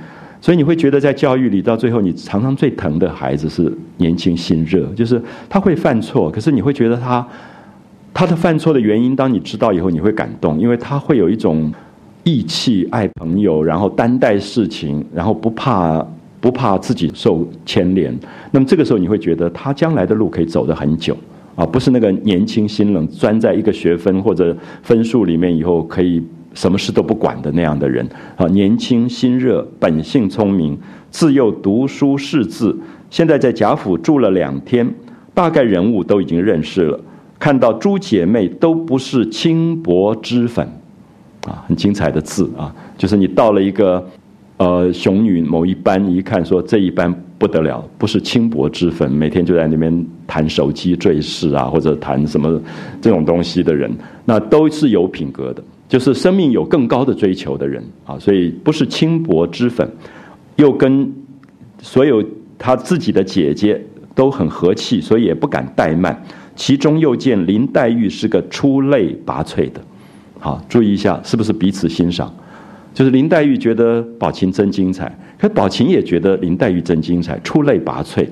所以你会觉得在教育里，到最后你常常最疼的孩子是年轻心热，就是他会犯错，可是你会觉得他他的犯错的原因，当你知道以后，你会感动，因为他会有一种义气、爱朋友，然后担待事情，然后不怕不怕自己受牵连。那么这个时候，你会觉得他将来的路可以走得很久啊，不是那个年轻心冷，钻在一个学分或者分数里面以后可以。什么事都不管的那样的人啊，年轻心热，本性聪明，自幼读书识字。现在在贾府住了两天，大概人物都已经认识了。看到诸姐妹都不是轻薄脂粉，啊，很精彩的字啊，就是你到了一个呃雄女某一班，一看说这一班不得了，不是轻薄脂粉，每天就在那边谈手机坠饰啊，或者谈什么这种东西的人，那都是有品格的。就是生命有更高的追求的人啊，所以不是轻薄脂粉，又跟所有他自己的姐姐都很和气，所以也不敢怠慢。其中又见林黛玉是个出类拔萃的，好注意一下，是不是彼此欣赏？就是林黛玉觉得宝琴真精彩，可宝琴也觉得林黛玉真精彩，出类拔萃，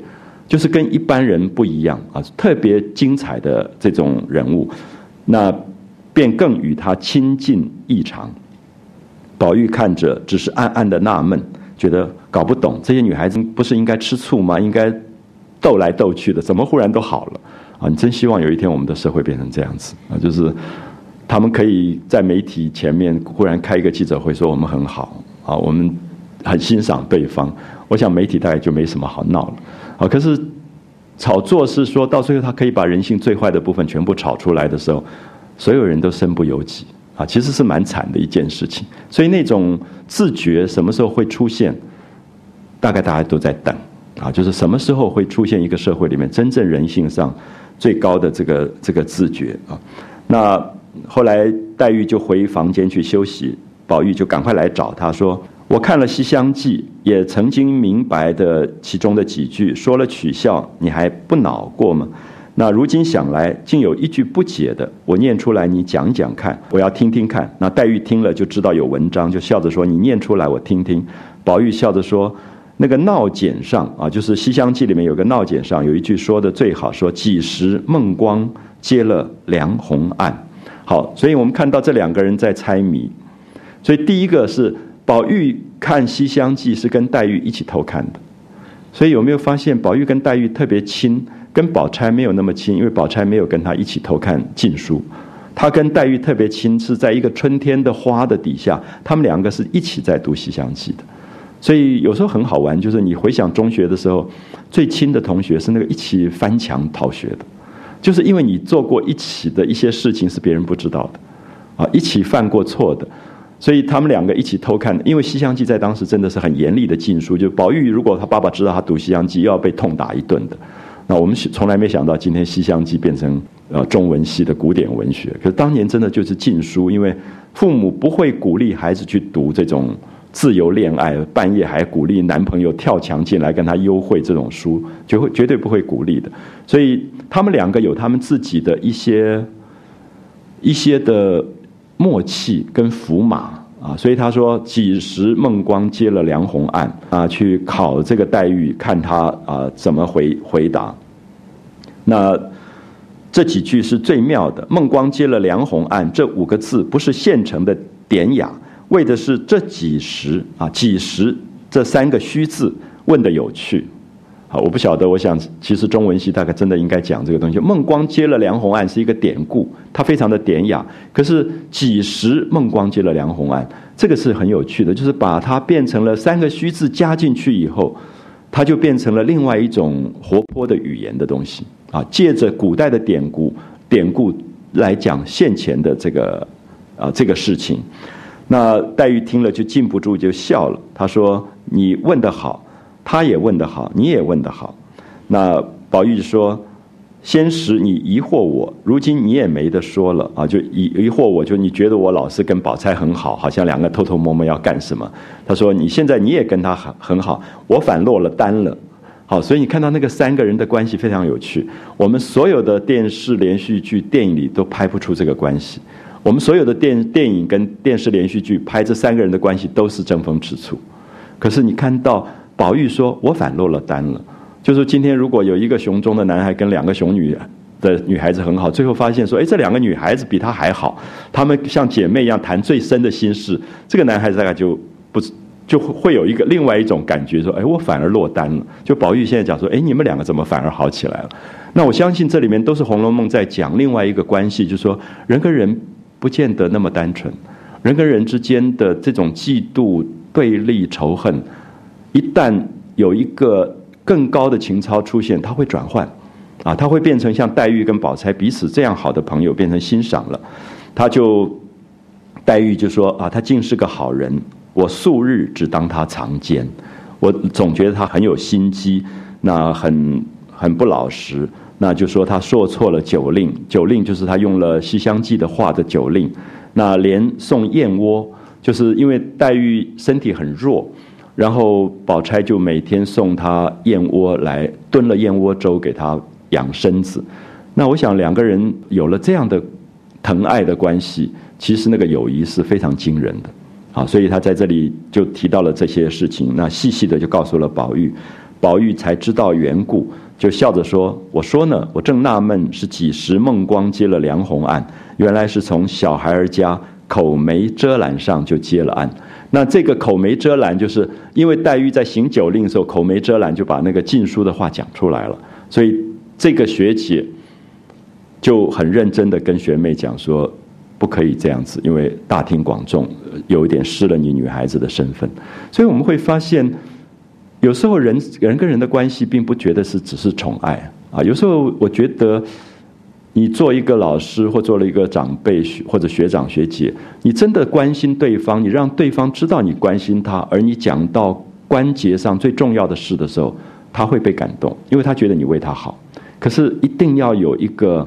就是跟一般人不一样啊，特别精彩的这种人物，那。便更与他亲近异常。宝玉看着，只是暗暗的纳闷，觉得搞不懂这些女孩子不是应该吃醋吗？应该斗来斗去的，怎么忽然都好了？啊，你真希望有一天我们的社会变成这样子啊，就是他们可以在媒体前面忽然开一个记者会，说我们很好啊，我们很欣赏对方。我想媒体大概就没什么好闹了。啊，可是炒作是说到最后，他可以把人性最坏的部分全部炒出来的时候。所有人都身不由己啊，其实是蛮惨的一件事情。所以那种自觉什么时候会出现，大概大家都在等啊，就是什么时候会出现一个社会里面真正人性上最高的这个这个自觉啊。那后来黛玉就回房间去休息，宝玉就赶快来找她说：“我看了《西厢记》，也曾经明白的其中的几句，说了取笑，你还不恼过吗？”那如今想来，竟有一句不解的，我念出来，你讲讲看，我要听听看。那黛玉听了就知道有文章，就笑着说：“你念出来，我听听。”宝玉笑着说：“那个闹简上啊，就是《西厢记》里面有个闹简上，有一句说的最好，说几时梦光接了梁鸿案。”好，所以我们看到这两个人在猜谜。所以第一个是宝玉看《西厢记》是跟黛玉一起偷看的，所以有没有发现，宝玉跟黛玉特别亲，跟宝钗没有那么亲，因为宝钗没有跟他一起偷看禁书。他跟黛玉特别亲，是在一个春天的花的底下，他们两个是一起在读《西厢记》的。所以有时候很好玩，就是你回想中学的时候，最亲的同学是那个一起翻墙逃学的，就是因为你做过一起的一些事情是别人不知道的，啊，一起犯过错的。所以他们两个一起偷看，因为《西厢记》在当时真的是很严厉的禁书，就宝玉如果他爸爸知道他读《西厢记》，又要被痛打一顿的。那我们从来没想到，今天《西厢记》变成呃中文系的古典文学。可是当年真的就是禁书，因为父母不会鼓励孩子去读这种自由恋爱，半夜还鼓励男朋友跳墙进来跟他幽会这种书，绝会绝对不会鼓励的。所以他们两个有他们自己的一些一些的。默契跟福马啊，所以他说几时孟光接了梁鸿案啊，去考这个黛玉，看他啊怎么回回答。那这几句是最妙的。孟光接了梁鸿案这五个字不是现成的典雅，为的是这几时啊几时这三个虚字问的有趣。好，我不晓得。我想，其实中文系大概真的应该讲这个东西。孟光接了梁鸿案是一个典故，它非常的典雅。可是几时孟光接了梁鸿案，这个是很有趣的，就是把它变成了三个虚字加进去以后，它就变成了另外一种活泼的语言的东西啊。借着古代的典故典故来讲现前的这个啊这个事情，那黛玉听了就禁不住就笑了。她说：“你问得好。”他也问得好，你也问得好。那宝玉说：“先时你疑惑我，如今你也没得说了啊！就疑疑惑我，就你觉得我老是跟宝钗很好，好像两个偷偷摸摸要干什么？”他说：“你现在你也跟他很很好，我反落了单了。”好，所以你看到那个三个人的关系非常有趣。我们所有的电视连续剧、电影里都拍不出这个关系。我们所有的电电影跟电视连续剧拍这三个人的关系都是争风吃醋。可是你看到。宝玉说：“我反落了单了，就是今天如果有一个雄中的男孩跟两个雄女的女孩子很好，最后发现说，哎，这两个女孩子比他还好，她们像姐妹一样谈最深的心事，这个男孩子大概就不就会有一个另外一种感觉，说，哎，我反而落单了。就宝玉现在讲说，哎，你们两个怎么反而好起来了？那我相信这里面都是《红楼梦》在讲另外一个关系，就是说人跟人不见得那么单纯，人跟人之间的这种嫉妒、对立、仇恨。”一旦有一个更高的情操出现，他会转换，啊，他会变成像黛玉跟宝钗彼此这样好的朋友，变成欣赏了。他就黛玉就说啊，他竟是个好人，我素日只当他藏奸，我总觉得他很有心机，那很很不老实，那就说他说错了酒令，酒令就是他用了《西厢记》的话的酒令，那连送燕窝，就是因为黛玉身体很弱。然后宝钗就每天送他燕窝来炖了燕窝粥给他养身子，那我想两个人有了这样的疼爱的关系，其实那个友谊是非常惊人的，啊，所以他在这里就提到了这些事情，那细细的就告诉了宝玉，宝玉才知道缘故，就笑着说：“我说呢，我正纳闷是几时孟光接了梁鸿案，原来是从小孩儿家口眉遮拦上就接了案。”那这个口眉遮拦，就是因为黛玉在行酒令的时候，口眉遮拦就把那个禁书的话讲出来了，所以这个学姐就很认真的跟学妹讲说，不可以这样子，因为大庭广众，有一点失了你女孩子的身份。所以我们会发现，有时候人人跟人的关系，并不觉得是只是宠爱啊，有时候我觉得。你做一个老师，或做了一个长辈或者学长学姐，你真的关心对方，你让对方知道你关心他，而你讲到关节上最重要的事的时候，他会被感动，因为他觉得你为他好。可是一定要有一个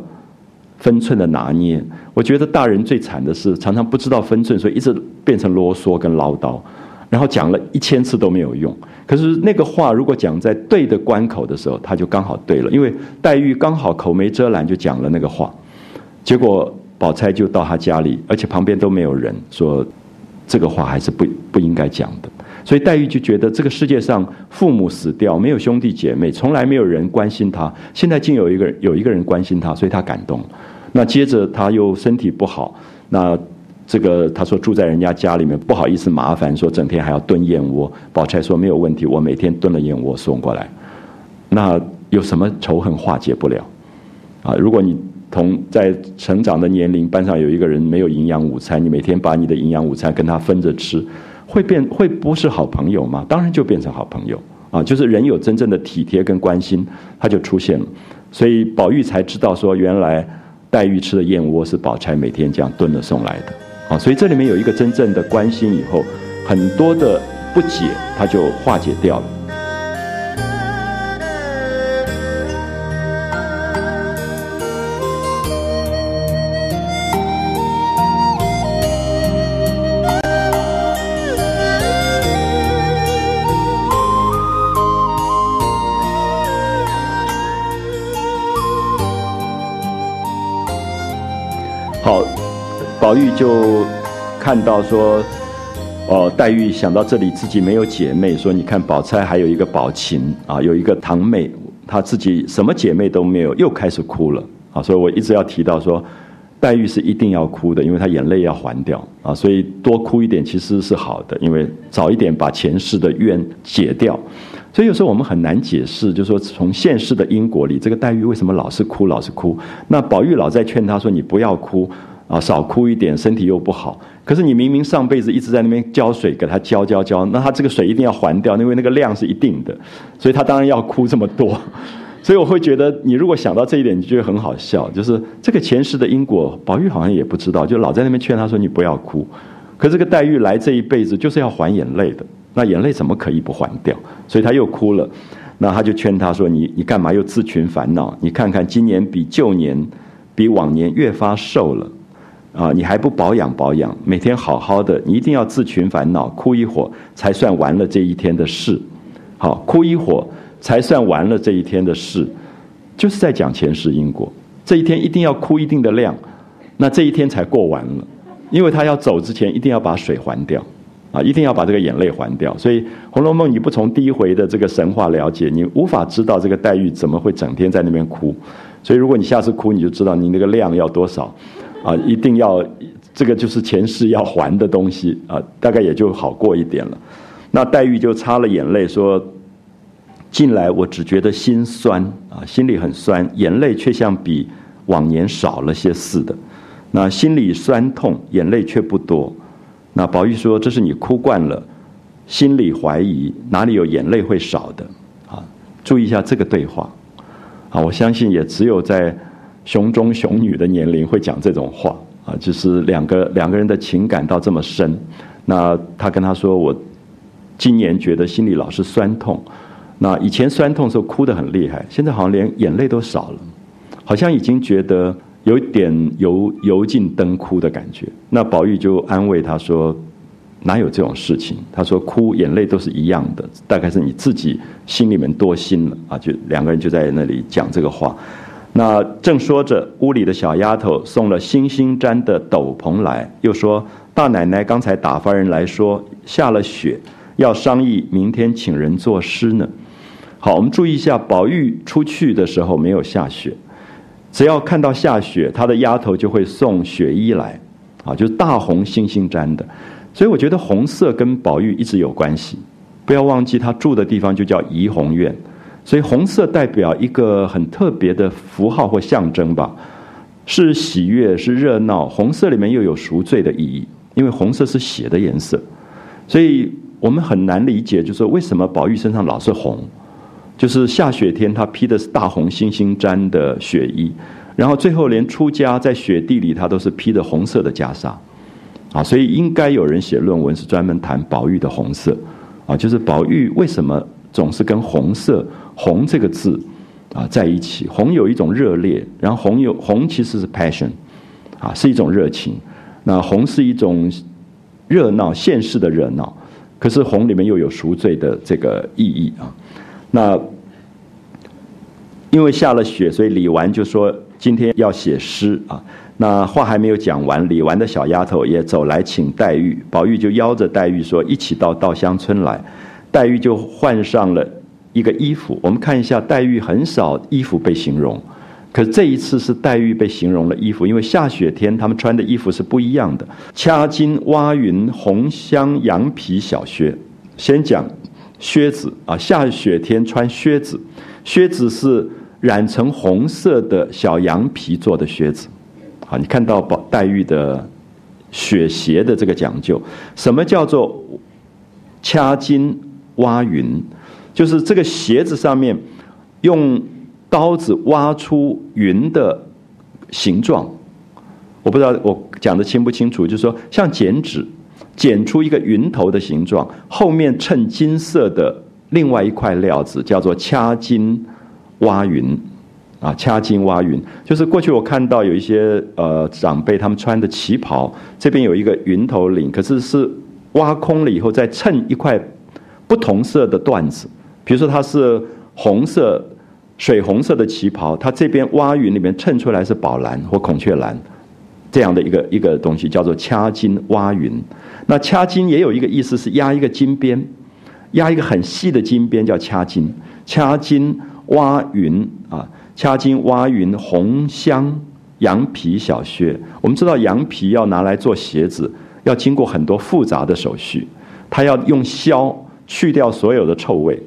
分寸的拿捏。我觉得大人最惨的是常常不知道分寸，所以一直变成啰嗦跟唠叨，然后讲了一千次都没有用。可是那个话如果讲在对的关口的时候，他就刚好对了，因为黛玉刚好口没遮拦就讲了那个话，结果宝钗就到他家里，而且旁边都没有人说这个话还是不不应该讲的，所以黛玉就觉得这个世界上父母死掉，没有兄弟姐妹，从来没有人关心他，现在竟有一个人有一个人关心他，所以他感动。那接着他又身体不好，那这个他说住在人家家里面不好意思麻烦，说整天还要炖燕窝。宝钗说没有问题，我每天炖了燕窝送过来。那有什么仇恨化解不了？啊，如果你同在成长的年龄班上有一个人没有营养午餐，你每天把你的营养午餐跟他分着吃，会变会不是好朋友吗？当然就变成好朋友啊！就是人有真正的体贴跟关心，他就出现了。所以宝玉才知道说，原来黛玉吃的燕窝是宝钗每天这样炖着送来的。啊，所以这里面有一个真正的关心，以后很多的不解，它就化解掉了。宝玉就看到说，哦，黛玉想到这里自己没有姐妹，说你看宝钗还有一个宝琴啊，有一个堂妹，她自己什么姐妹都没有，又开始哭了啊。所以我一直要提到说，黛玉是一定要哭的，因为她眼泪要还掉啊，所以多哭一点其实是好的，因为早一点把前世的冤解掉。所以有时候我们很难解释，就是说从现世的因果里，这个黛玉为什么老是哭，老是哭？那宝玉老在劝她说，你不要哭。啊，少哭一点，身体又不好。可是你明明上辈子一直在那边浇水，给他浇浇浇，那他这个水一定要还掉，因为那个量是一定的，所以他当然要哭这么多。所以我会觉得，你如果想到这一点，你觉得很好笑，就是这个前世的因果，宝玉好像也不知道，就老在那边劝他说：“你不要哭。”可这个黛玉来这一辈子就是要还眼泪的，那眼泪怎么可以不还掉？所以他又哭了。那他就劝他说：“你你干嘛又自寻烦恼？你看看今年比旧年，比往年越发瘦了。”啊，你还不保养保养？每天好好的，你一定要自寻烦恼，哭一会儿才算完了这一天的事。好，哭一会儿才算完了这一天的事，就是在讲前世因果。这一天一定要哭一定的量，那这一天才过完了。因为他要走之前，一定要把水还掉，啊，一定要把这个眼泪还掉。所以《红楼梦》你不从第一回的这个神话了解，你无法知道这个黛玉怎么会整天在那边哭。所以如果你下次哭，你就知道你那个量要多少。啊，一定要，这个就是前世要还的东西啊，大概也就好过一点了。那黛玉就擦了眼泪说：“进来我只觉得心酸啊，心里很酸，眼泪却像比往年少了些似的。那心里酸痛，眼泪却不多。那宝玉说：‘这是你哭惯了，心里怀疑，哪里有眼泪会少的？’啊，注意一下这个对话。啊，我相信也只有在。”雄中雄女的年龄会讲这种话啊，就是两个两个人的情感到这么深，那他跟他说：“我今年觉得心里老是酸痛，那以前酸痛时候哭得很厉害，现在好像连眼泪都少了，好像已经觉得有一点油油尽灯枯的感觉。”那宝玉就安慰他说：“哪有这种事情？”他说：“哭眼泪都是一样的，大概是你自己心里面多心了啊。”就两个人就在那里讲这个话。那正说着，屋里的小丫头送了星星毡的斗篷来，又说大奶奶刚才打发人来说下了雪，要商议明天请人作诗呢。好，我们注意一下，宝玉出去的时候没有下雪，只要看到下雪，他的丫头就会送雪衣来，啊，就是大红星星毡的。所以我觉得红色跟宝玉一直有关系，不要忘记他住的地方就叫怡红院。所以红色代表一个很特别的符号或象征吧，是喜悦，是热闹。红色里面又有赎罪的意义，因为红色是血的颜色，所以我们很难理解，就是为什么宝玉身上老是红，就是下雪天他披的是大红猩猩毡的雪衣，然后最后连出家在雪地里他都是披的红色的袈裟，啊，所以应该有人写论文是专门谈宝玉的红色，啊，就是宝玉为什么总是跟红色。红这个字，啊，在一起，红有一种热烈，然后红有红其实是 passion，啊，是一种热情。那红是一种热闹，现世的热闹，可是红里面又有赎罪的这个意义啊。那因为下了雪，所以李纨就说今天要写诗啊。那话还没有讲完，李纨的小丫头也走来请黛玉，宝玉就邀着黛玉说一起到稻香村来，黛玉就换上了。一个衣服，我们看一下，黛玉很少衣服被形容，可是这一次是黛玉被形容了衣服，因为下雪天他们穿的衣服是不一样的。掐金挖云红香羊皮小靴，先讲靴子啊，下雪天穿靴子，靴子是染成红色的小羊皮做的靴子。好，你看到宝黛玉的雪鞋的这个讲究，什么叫做掐金挖云？就是这个鞋子上面用。刀子挖出云的形状，我不知道我讲的清不清楚。就是说，像剪纸，剪出一个云头的形状，后面衬金色的另外一块料子，叫做掐金挖云。啊，掐金挖云，就是过去我看到有一些呃长辈他们穿的旗袍，这边有一个云头领，可是是挖空了以后再衬一块不同色的缎子，比如说它是红色。水红色的旗袍，它这边挖云里面衬出来是宝蓝或孔雀蓝，这样的一个一个东西叫做掐金挖云。那掐金也有一个意思是压一个金边，压一个很细的金边叫掐金。掐金挖云啊，掐金挖云红香羊皮小靴。我们知道羊皮要拿来做鞋子，要经过很多复杂的手续，它要用硝去掉所有的臭味。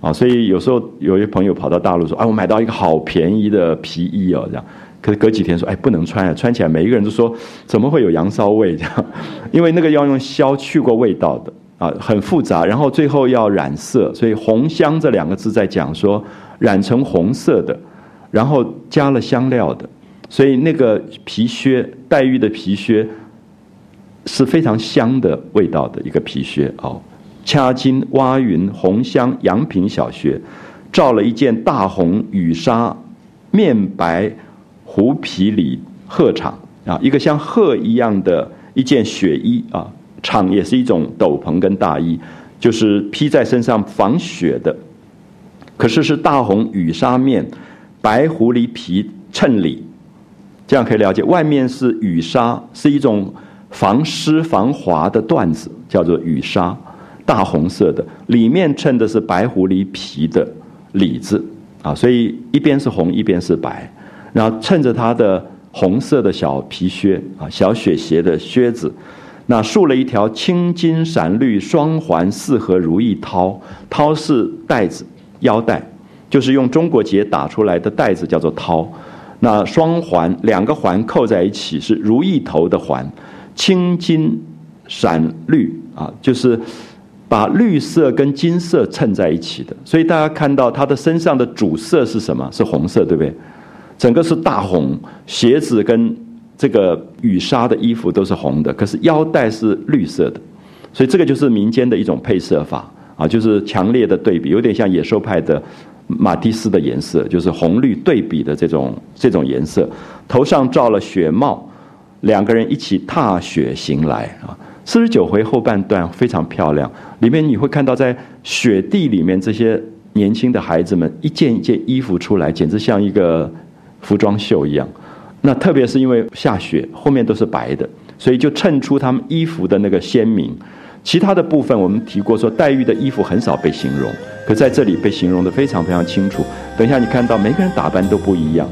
啊，所以有时候有些朋友跑到大陆说：“哎，我买到一个好便宜的皮衣哦，这样。”可是隔几天说：“哎，不能穿啊，穿起来每一个人都说怎么会有羊骚味？这样，因为那个要用硝去过味道的啊，很复杂。然后最后要染色，所以‘红香’这两个字在讲说染成红色的，然后加了香料的，所以那个皮靴，黛玉的皮靴是非常香的味道的一个皮靴哦。”掐金挖云红香羊皮小学，罩了一件大红羽纱面白狐皮里鹤氅啊，一个像鹤一样的一件雪衣啊，氅也是一种斗篷跟大衣，就是披在身上防雪的。可是是大红羽纱面，白狐狸皮衬里，这样可以了解，外面是羽纱，是一种防湿防滑的缎子，叫做羽纱。大红色的，里面衬的是白狐狸皮的里子。啊，所以一边是红，一边是白，然后衬着它的红色的小皮靴啊，小雪鞋的靴子，那束了一条青金闪绿双环四合如意绦，绦是带子腰带，就是用中国结打出来的带子叫做绦，那双环两个环扣在一起是如意头的环，青金闪绿啊，就是。把绿色跟金色衬在一起的，所以大家看到他的身上的主色是什么？是红色，对不对？整个是大红，鞋子跟这个羽纱的衣服都是红的，可是腰带是绿色的，所以这个就是民间的一种配色法啊，就是强烈的对比，有点像野兽派的马蒂斯的颜色，就是红绿对比的这种这种颜色。头上罩了雪帽，两个人一起踏雪行来啊。四十九回后半段非常漂亮，里面你会看到在雪地里面这些年轻的孩子们一件一件衣服出来，简直像一个服装秀一样。那特别是因为下雪，后面都是白的，所以就衬出他们衣服的那个鲜明。其他的部分我们提过，说黛玉的衣服很少被形容，可在这里被形容的非常非常清楚。等一下你看到每个人打扮都不一样。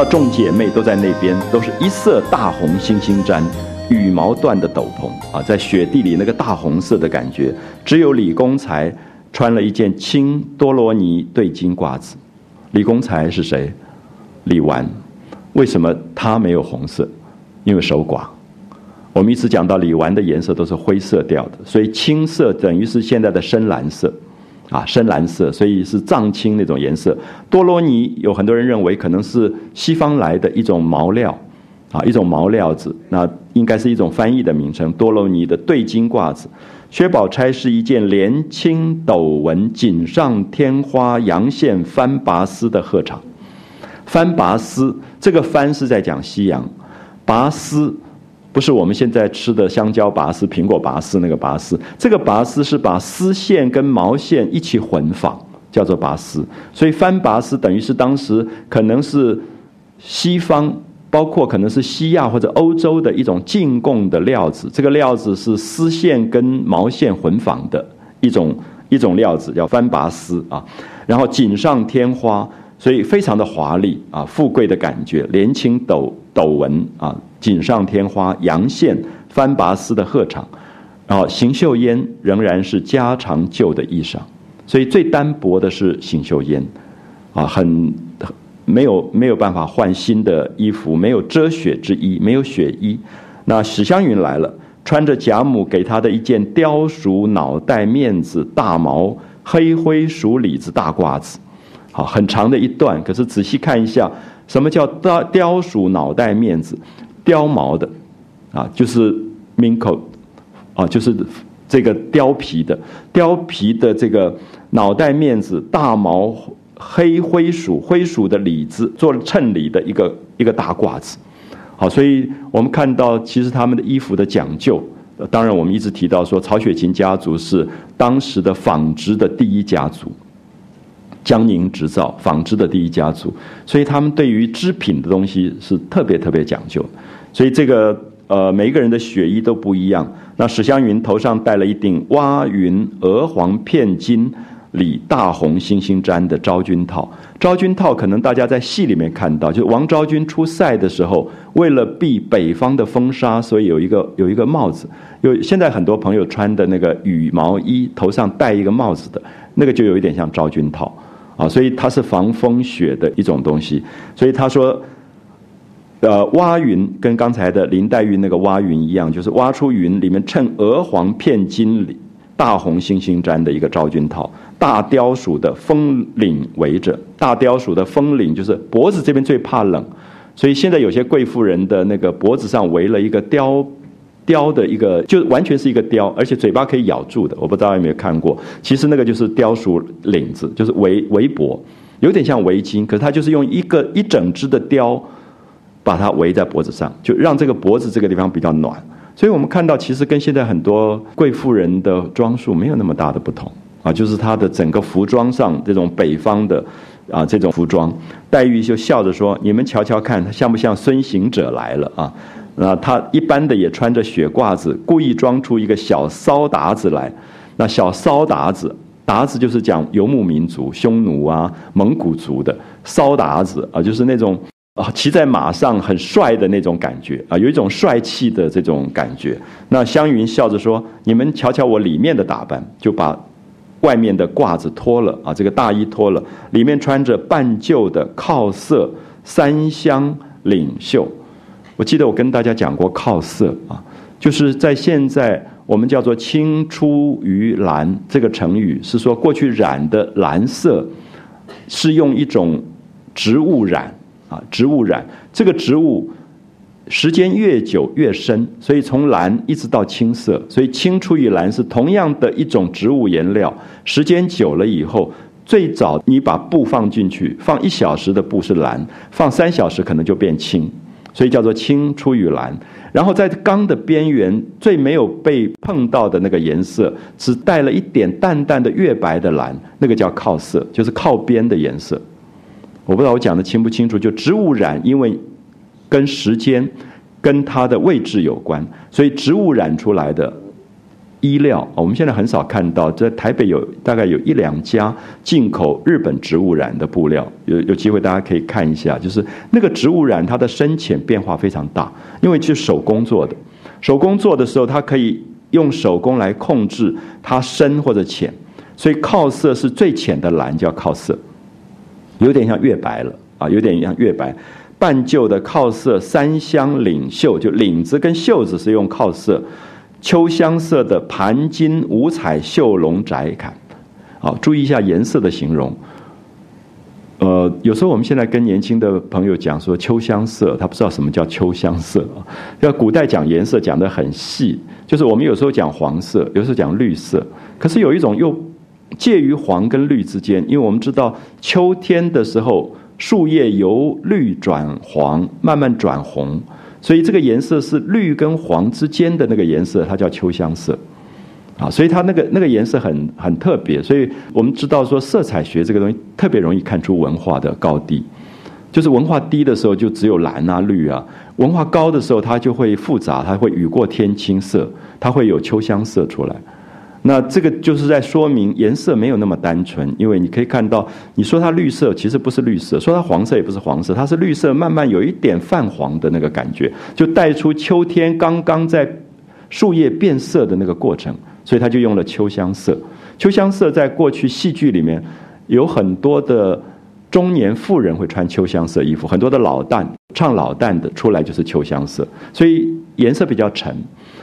到众姐妹都在那边，都是一色大红星星毡，羽毛缎的斗篷啊，在雪地里那个大红色的感觉。只有李公才穿了一件青多罗尼对襟褂子。李公才是谁？李纨。为什么他没有红色？因为守寡。我们一直讲到李纨的颜色都是灰色调的，所以青色等于是现在的深蓝色。啊，深蓝色，所以是藏青那种颜色。多罗尼有很多人认为可能是西方来的一种毛料，啊，一种毛料子，那应该是一种翻译的名称。多罗尼的对襟褂子，薛宝钗是一件连青斗纹锦上添花阳线翻拔丝的鹤氅。翻拔丝，这个翻是在讲西洋，拔丝不是我们现在吃的香蕉拔丝、苹果拔丝那个拔丝，这个拔丝是把丝线跟毛线一起混纺，叫做拔丝。所以翻拔丝等于是当时可能是西方，包括可能是西亚或者欧洲的一种进贡的料子。这个料子是丝线跟毛线混纺的一种一种料子，叫翻拔丝啊。然后锦上添花，所以非常的华丽啊，富贵的感觉，连青斗斗纹啊。锦上添花，阳线翻拔丝的鹤氅，然后邢岫烟仍然是家常旧的衣裳，所以最单薄的是邢岫烟，啊，很没有没有办法换新的衣服，没有遮雪之衣，没有雪衣。那史湘云来了，穿着贾母给她的一件貂鼠脑袋面子大毛黑灰鼠里子大褂子，好，很长的一段，可是仔细看一下，什么叫貂貂鼠脑袋面子？貂毛的，啊，就是 minko，啊，就是这个貂皮的，貂皮的这个脑袋面子大毛黑灰鼠灰鼠的里子做衬里的一个一个大褂子，好，所以我们看到其实他们的衣服的讲究，当然我们一直提到说曹雪芹家族是当时的纺织的第一家族，江宁织造纺织的第一家族，所以他们对于织品的东西是特别特别讲究。所以这个呃，每一个人的血衣都不一样。那史湘云头上戴了一顶蛙云鹅黄片金里大红星星毡的昭君套。昭君套可能大家在戏里面看到，就王昭君出塞的时候，为了避北方的风沙，所以有一个有一个帽子。有现在很多朋友穿的那个羽毛衣，头上戴一个帽子的，那个就有一点像昭君套啊。所以它是防风雪的一种东西。所以他说。呃，挖云跟刚才的林黛玉那个挖云一样，就是挖出云里面衬鹅黄片金里大红星星毡的一个昭君套，大雕鼠的风领围着，大雕鼠的风领就是脖子这边最怕冷，所以现在有些贵妇人的那个脖子上围了一个雕雕的一个，就完全是一个雕，而且嘴巴可以咬住的，我不知道有没有看过，其实那个就是雕鼠领子，就是围围脖，有点像围巾，可是它就是用一个一整只的雕。把它围在脖子上，就让这个脖子这个地方比较暖。所以我们看到，其实跟现在很多贵妇人的装束没有那么大的不同啊，就是她的整个服装上这种北方的啊这种服装。黛玉就笑着说：“你们瞧瞧看，她像不像孙行者来了啊？那她一般的也穿着雪褂子，故意装出一个小骚达子来。那小骚达子，达子就是讲游牧民族，匈奴啊、蒙古族的骚达子啊，就是那种。”啊，骑在马上很帅的那种感觉啊，有一种帅气的这种感觉。那湘云笑着说：“你们瞧瞧我里面的打扮，就把外面的褂子脱了啊，这个大衣脱了，里面穿着半旧的靠色三香领袖。我记得我跟大家讲过靠色啊，就是在现在我们叫做青出于蓝这个成语，是说过去染的蓝色是用一种植物染。”啊，植物染这个植物，时间越久越深，所以从蓝一直到青色，所以青出于蓝是同样的一种植物颜料。时间久了以后，最早你把布放进去，放一小时的布是蓝，放三小时可能就变青，所以叫做青出于蓝。然后在缸的边缘最没有被碰到的那个颜色，只带了一点淡淡的月白的蓝，那个叫靠色，就是靠边的颜色。我不知道我讲的清不清楚。就植物染，因为跟时间、跟它的位置有关，所以植物染出来的衣料，我们现在很少看到。在台北有大概有一两家进口日本植物染的布料，有有机会大家可以看一下。就是那个植物染，它的深浅变化非常大，因为是手工做的。手工做的时候，它可以用手工来控制它深或者浅，所以靠色是最浅的蓝叫靠色。有点像月白了啊，有点像月白，半旧的靠色三香领袖，就领子跟袖子是用靠色，秋香色的盘金五彩绣龙窄坎，好，注意一下颜色的形容。呃，有时候我们现在跟年轻的朋友讲说秋香色，他不知道什么叫秋香色啊。要古代讲颜色讲得很细，就是我们有时候讲黄色，有时候讲绿色，可是有一种又。介于黄跟绿之间，因为我们知道秋天的时候，树叶由绿转黄，慢慢转红，所以这个颜色是绿跟黄之间的那个颜色，它叫秋香色。啊，所以它那个那个颜色很很特别，所以我们知道说色彩学这个东西特别容易看出文化的高低，就是文化低的时候就只有蓝啊绿啊，文化高的时候它就会复杂，它会雨过天青色，它会有秋香色出来。那这个就是在说明颜色没有那么单纯，因为你可以看到，你说它绿色其实不是绿色，说它黄色也不是黄色，它是绿色慢慢有一点泛黄的那个感觉，就带出秋天刚刚在树叶变色的那个过程。所以他就用了秋香色。秋香色在过去戏剧里面，有很多的中年妇人会穿秋香色衣服，很多的老旦唱老旦的出来就是秋香色，所以颜色比较沉。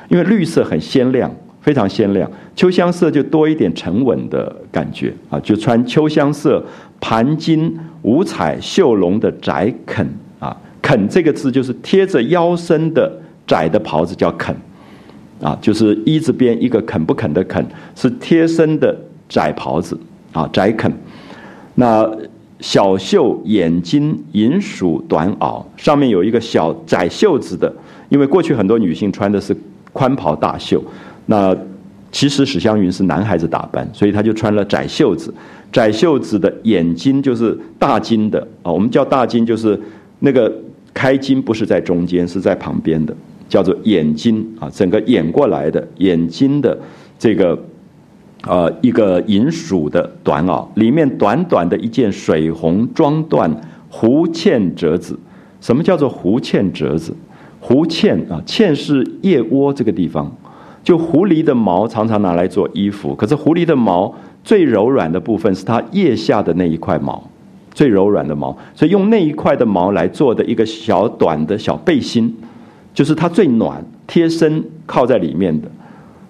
因为绿色很鲜亮，非常鲜亮，秋香色就多一点沉稳的感觉啊，就穿秋香色盘金五彩绣龙的窄肯啊，肯这个字就是贴着腰身的窄的袍子叫肯。啊，就是一字边一个肯不肯的肯，是贴身的窄袍子啊，窄肯。那小袖眼睛银鼠短袄，上面有一个小窄袖子的，因为过去很多女性穿的是宽袍大袖，那其实史湘云是男孩子打扮，所以他就穿了窄袖子。窄袖子的眼睛就是大襟的啊，我们叫大襟，就是那个开襟不是在中间，是在旁边的。叫做眼睛啊，整个演过来的眼睛的这个呃一个银鼠的短袄，里面短短的一件水红装缎狐嵌折子。什么叫做狐嵌折子？狐嵌啊，嵌是腋窝这个地方，就狐狸的毛常常拿来做衣服。可是狐狸的毛最柔软的部分是它腋下的那一块毛，最柔软的毛，所以用那一块的毛来做的一个小短的小背心。就是它最暖、贴身靠在里面的，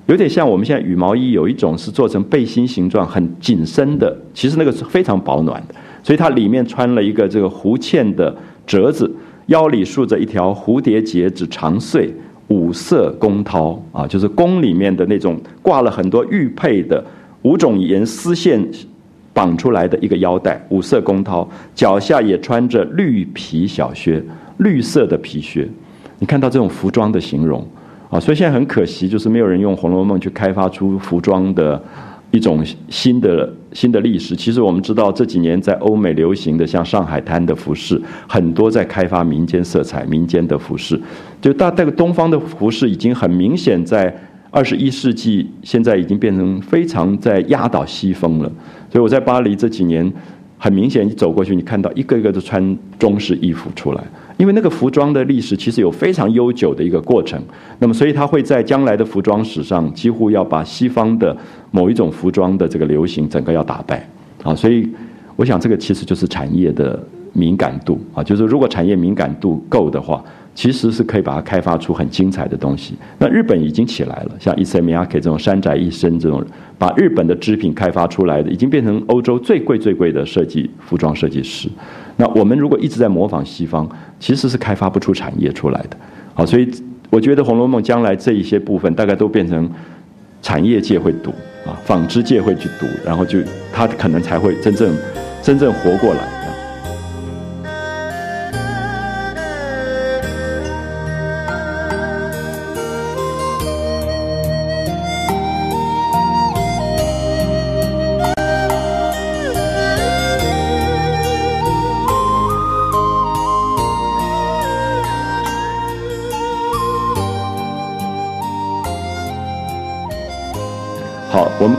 有点像我们现在羽毛衣，有一种是做成背心形状，很紧身的，其实那个是非常保暖的。所以它里面穿了一个这个弧茜的褶子，腰里束着一条蝴蝶结子长穗，五色宫绦啊，就是宫里面的那种挂了很多玉佩的五种颜丝线绑出来的一个腰带，五色宫绦，脚下也穿着绿皮小靴，绿色的皮靴。你看到这种服装的形容啊，所以现在很可惜，就是没有人用《红楼梦》去开发出服装的一种新的新的历史。其实我们知道这几年在欧美流行的像上海滩的服饰，很多在开发民间色彩、民间的服饰。就大这个东方的服饰已经很明显在二十一世纪，现在已经变成非常在压倒西风了。所以我在巴黎这几年，很明显你走过去，你看到一个一个都穿中式衣服出来。因为那个服装的历史其实有非常悠久的一个过程，那么所以它会在将来的服装史上几乎要把西方的某一种服装的这个流行整个要打败，啊，所以我想这个其实就是产业的敏感度啊，就是如果产业敏感度够的话，其实是可以把它开发出很精彩的东西。那日本已经起来了，像伊森米亚克这种山宅一生这种，把日本的织品开发出来的，已经变成欧洲最贵最贵的设计服装设计师。那我们如果一直在模仿西方，其实是开发不出产业出来的。好，所以我觉得《红楼梦》将来这一些部分，大概都变成产业界会读啊，纺织界会去读，然后就它可能才会真正真正活过来。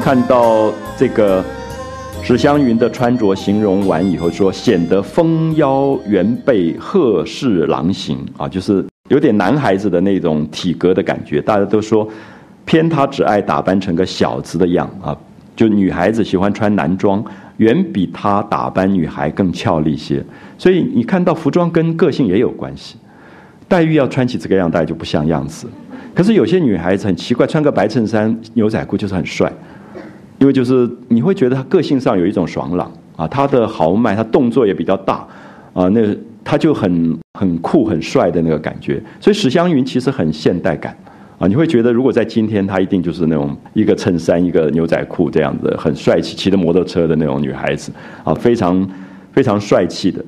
看到这个史湘云的穿着形容完以后，说显得丰腰圆背、鹤视狼形啊，就是有点男孩子的那种体格的感觉。大家都说，偏他只爱打扮成个小子的样啊，就女孩子喜欢穿男装，远比他打扮女孩更俏丽些。所以你看到服装跟个性也有关系。黛玉要穿起这个样，大家就不像样子。可是有些女孩子很奇怪，穿个白衬衫、牛仔裤就是很帅，因为就是你会觉得他个性上有一种爽朗啊，他的豪迈，他动作也比较大啊，那他就很很酷、很帅的那个感觉。所以史湘云其实很现代感啊，你会觉得如果在今天，她一定就是那种一个衬衫、一个牛仔裤这样子，很帅气，骑着摩托车的那种女孩子啊，非常非常帅气的。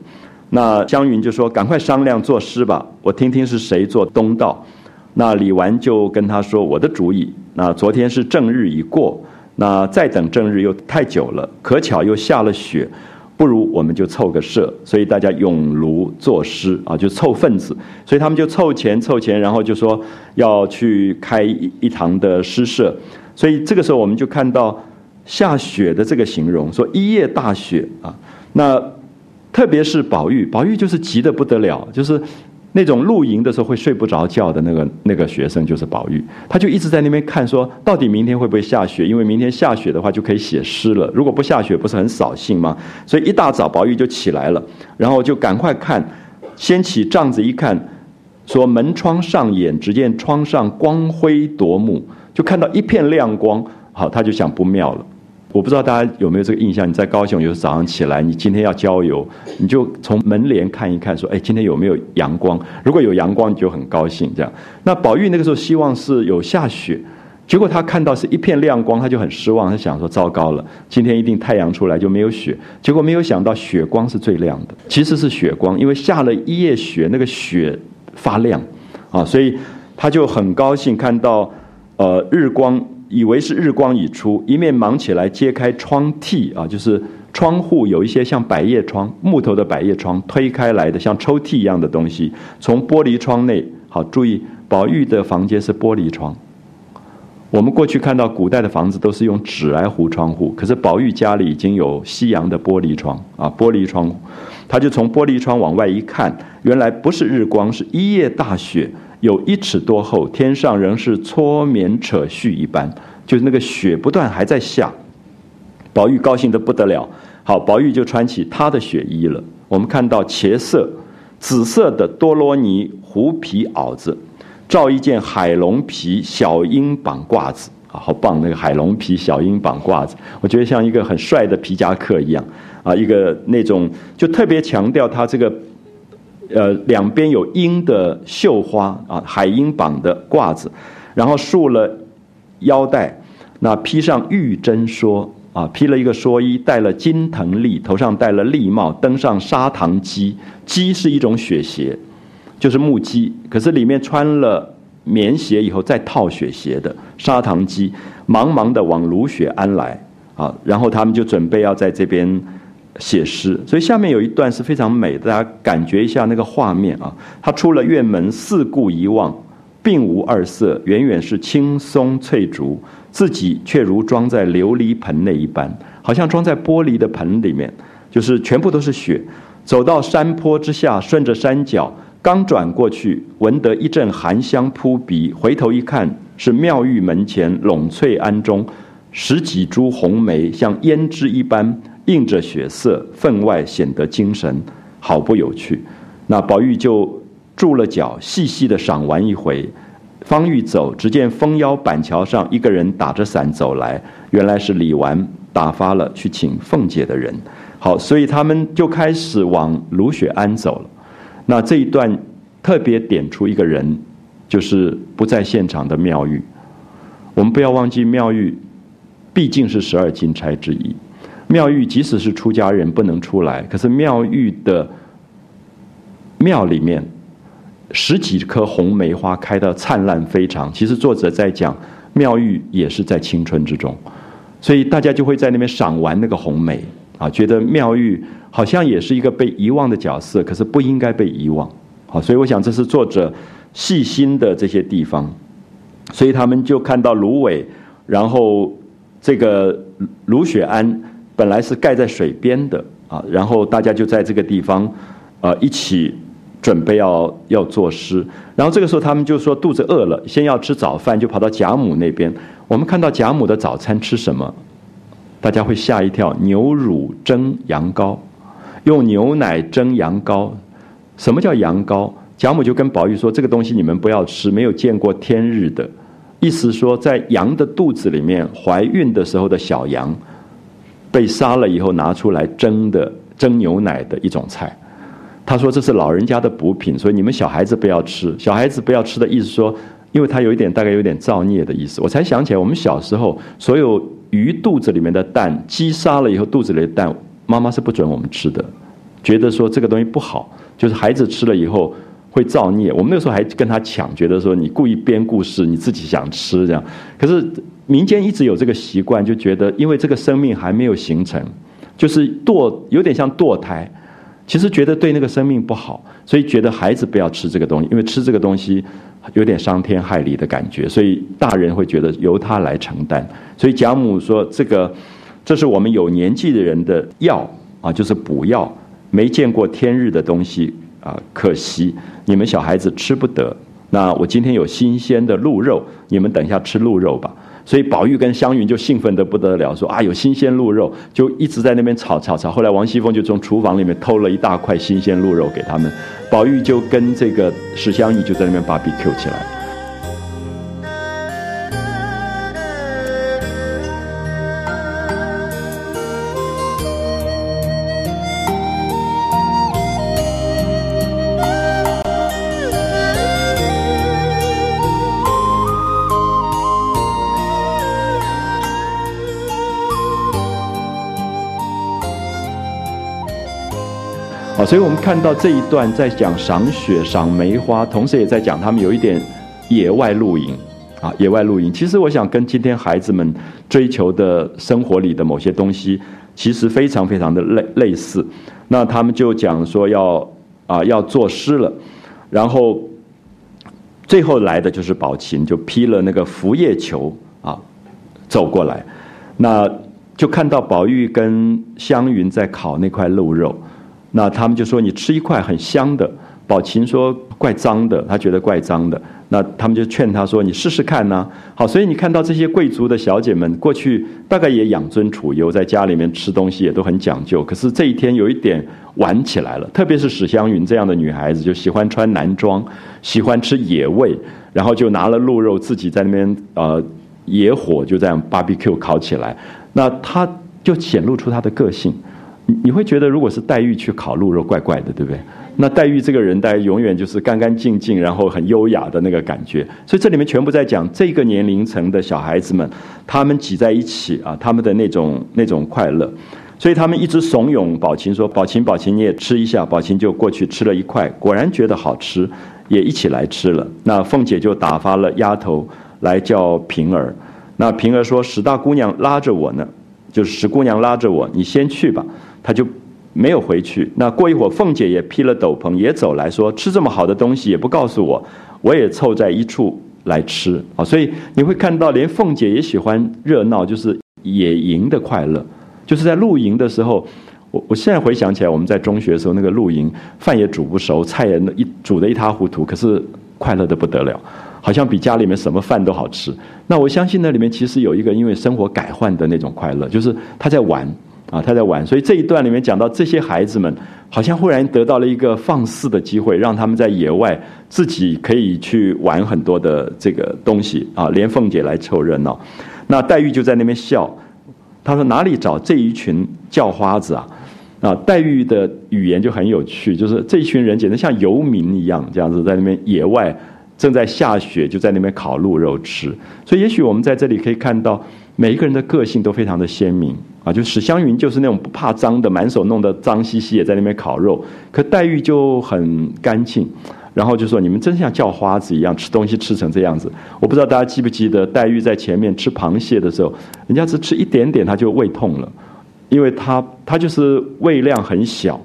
那湘云就说：“赶快商量作诗吧，我听听是谁做东道。”那李纨就跟他说：“我的主意。那昨天是正日已过，那再等正日又太久了，可巧又下了雪，不如我们就凑个社，所以大家咏炉作诗啊，就凑份子。所以他们就凑钱凑钱，然后就说要去开一一堂的诗社。所以这个时候我们就看到下雪的这个形容，说一夜大雪啊。那特别是宝玉，宝玉就是急得不得了，就是。那种露营的时候会睡不着觉的那个那个学生就是宝玉，他就一直在那边看，说到底明天会不会下雪？因为明天下雪的话就可以写诗了。如果不下雪，不是很扫兴吗？所以一大早宝玉就起来了，然后就赶快看，掀起帐子一看，说门窗上眼，只见窗上光辉夺目，就看到一片亮光。好，他就想不妙了。我不知道大家有没有这个印象？你在高雄，有时早上起来，你今天要郊游，你就从门帘看一看，说：“哎，今天有没有阳光？如果有阳光，你就很高兴。”这样，那宝玉那个时候希望是有下雪，结果他看到是一片亮光，他就很失望，他想说：“糟糕了，今天一定太阳出来就没有雪。”结果没有想到雪光是最亮的，其实是雪光，因为下了一夜雪，那个雪发亮啊，所以他就很高兴看到呃日光。以为是日光已出，一面忙起来揭开窗屉啊，就是窗户有一些像百叶窗、木头的百叶窗推开来的，像抽屉一样的东西，从玻璃窗内。好，注意，宝玉的房间是玻璃窗。我们过去看到古代的房子都是用纸来糊窗户，可是宝玉家里已经有西洋的玻璃窗啊，玻璃窗，他就从玻璃窗往外一看，原来不是日光，是一夜大雪。有一尺多厚，天上仍是搓棉扯絮一般，就是那个雪不断还在下。宝玉高兴的不得了，好，宝玉就穿起他的雪衣了。我们看到茄色、紫色的多罗尼狐皮袄子，罩一件海龙皮小鹰绑褂子，啊，好棒！那个海龙皮小鹰绑褂子，我觉得像一个很帅的皮夹克一样，啊，一个那种就特别强调他这个。呃，两边有鹰的绣花啊，海鹰绑的褂子，然后束了腰带，那披上玉针蓑啊，披了一个蓑衣，戴了金藤笠，头上戴了笠帽，登上砂糖机，鸡是一种雪鞋，就是木屐，可是里面穿了棉鞋以后再套雪鞋的砂糖机，忙忙的往芦雪庵来啊，然后他们就准备要在这边。写诗，所以下面有一段是非常美，大家感觉一下那个画面啊。他出了院门，四顾一望，并无二色，远远是青松翠竹，自己却如装在琉璃盆内一般，好像装在玻璃的盆里面，就是全部都是雪。走到山坡之下，顺着山脚，刚转过去，闻得一阵寒香扑鼻，回头一看，是妙玉门前栊翠庵中十几株红梅，像胭脂一般。映着血色，分外显得精神，好不有趣。那宝玉就住了脚，细细的赏玩一回。方欲走，只见枫腰板桥上一个人打着伞走来，原来是李纨打发了去请凤姐的人。好，所以他们就开始往芦雪庵走了。那这一段特别点出一个人，就是不在现场的妙玉。我们不要忘记，妙玉毕竟是十二金钗之一。妙玉即使是出家人不能出来，可是妙玉的庙里面十几棵红梅花开得灿烂非常。其实作者在讲妙玉也是在青春之中，所以大家就会在那边赏玩那个红梅啊，觉得妙玉好像也是一个被遗忘的角色，可是不应该被遗忘。好，所以我想这是作者细心的这些地方，所以他们就看到芦苇，然后这个芦雪庵。本来是盖在水边的啊，然后大家就在这个地方，呃，一起准备要要作诗。然后这个时候他们就说肚子饿了，先要吃早饭，就跑到贾母那边。我们看到贾母的早餐吃什么，大家会吓一跳：牛乳蒸羊羔，用牛奶蒸羊羔。什么叫羊羔？贾母就跟宝玉说：“这个东西你们不要吃，没有见过天日的。”意思说，在羊的肚子里面怀孕的时候的小羊。被杀了以后拿出来蒸的蒸牛奶的一种菜，他说这是老人家的补品，所以你们小孩子不要吃。小孩子不要吃的意思说，因为他有一点大概有点造孽的意思。我才想起来，我们小时候所有鱼肚子里面的蛋，鸡杀了以后肚子里的蛋，妈妈是不准我们吃的，觉得说这个东西不好，就是孩子吃了以后会造孽。我们那时候还跟他抢，觉得说你故意编故事，你自己想吃这样。可是民间一直有这个习惯，就觉得因为这个生命还没有形成，就是堕有点像堕胎，其实觉得对那个生命不好，所以觉得孩子不要吃这个东西，因为吃这个东西。有点伤天害理的感觉，所以大人会觉得由他来承担。所以贾母说：“这个，这是我们有年纪的人的药啊，就是补药，没见过天日的东西啊，可惜你们小孩子吃不得。那我今天有新鲜的鹿肉，你们等一下吃鹿肉吧。”所以宝玉跟湘云就兴奋的不得了，说啊有新鲜鹿肉，就一直在那边吵吵吵。后来王熙凤就从厨房里面偷了一大块新鲜鹿肉给他们，宝玉就跟这个史湘玉就在那边 BBQ 起来。所以我们看到这一段在讲赏雪、赏梅花，同时也在讲他们有一点野外露营啊，野外露营。其实我想跟今天孩子们追求的生活里的某些东西，其实非常非常的类类似。那他们就讲说要啊要作诗了，然后最后来的就是宝琴，就披了那个拂叶裘啊走过来，那就看到宝玉跟湘云在烤那块鹿肉。那他们就说你吃一块很香的，宝琴说怪脏的，他觉得怪脏的。那他们就劝他说你试试看呢。好，所以你看到这些贵族的小姐们过去大概也养尊处优，在家里面吃东西也都很讲究。可是这一天有一点玩起来了，特别是史湘云这样的女孩子，就喜欢穿男装，喜欢吃野味，然后就拿了鹿肉自己在那边呃野火就这样 barbecue 烤起来，那她就显露出她的个性。你会觉得，如果是黛玉去烤鹿肉，怪怪的，对不对？那黛玉这个人，大概永远就是干干净净，然后很优雅的那个感觉。所以这里面全部在讲这个年龄层的小孩子们，他们挤在一起啊，他们的那种那种快乐。所以他们一直怂恿宝琴说：“宝琴，宝琴，你也吃一下。”宝琴就过去吃了一块，果然觉得好吃，也一起来吃了。那凤姐就打发了丫头来叫平儿。那平儿说：“史大姑娘拉着我呢，就是史姑娘拉着我，你先去吧。”他就没有回去。那过一会儿，凤姐也披了斗篷，也走来说：“吃这么好的东西也不告诉我，我也凑在一处来吃。”啊，所以你会看到，连凤姐也喜欢热闹，就是野营的快乐。就是在露营的时候，我我现在回想起来，我们在中学的时候，那个露营饭也煮不熟，菜也一煮的一塌糊涂，可是快乐的不得了，好像比家里面什么饭都好吃。那我相信那里面其实有一个因为生活改换的那种快乐，就是他在玩。啊，他在玩，所以这一段里面讲到这些孩子们，好像忽然得到了一个放肆的机会，让他们在野外自己可以去玩很多的这个东西啊，连凤姐来凑热闹。那黛玉就在那边笑，她说哪里找这一群叫花子啊？啊，黛玉的语言就很有趣，就是这一群人简直像游民一样，这样子在那边野外正在下雪，就在那边烤鹿肉吃。所以也许我们在这里可以看到。每一个人的个性都非常的鲜明啊，就史湘云就是那种不怕脏的，满手弄得脏兮兮，也在那边烤肉。可黛玉就很干净，然后就说：“你们真像叫花子一样吃东西吃成这样子。”我不知道大家记不记得，黛玉在前面吃螃蟹的时候，人家只吃一点点，她就胃痛了，因为她她就是胃量很小，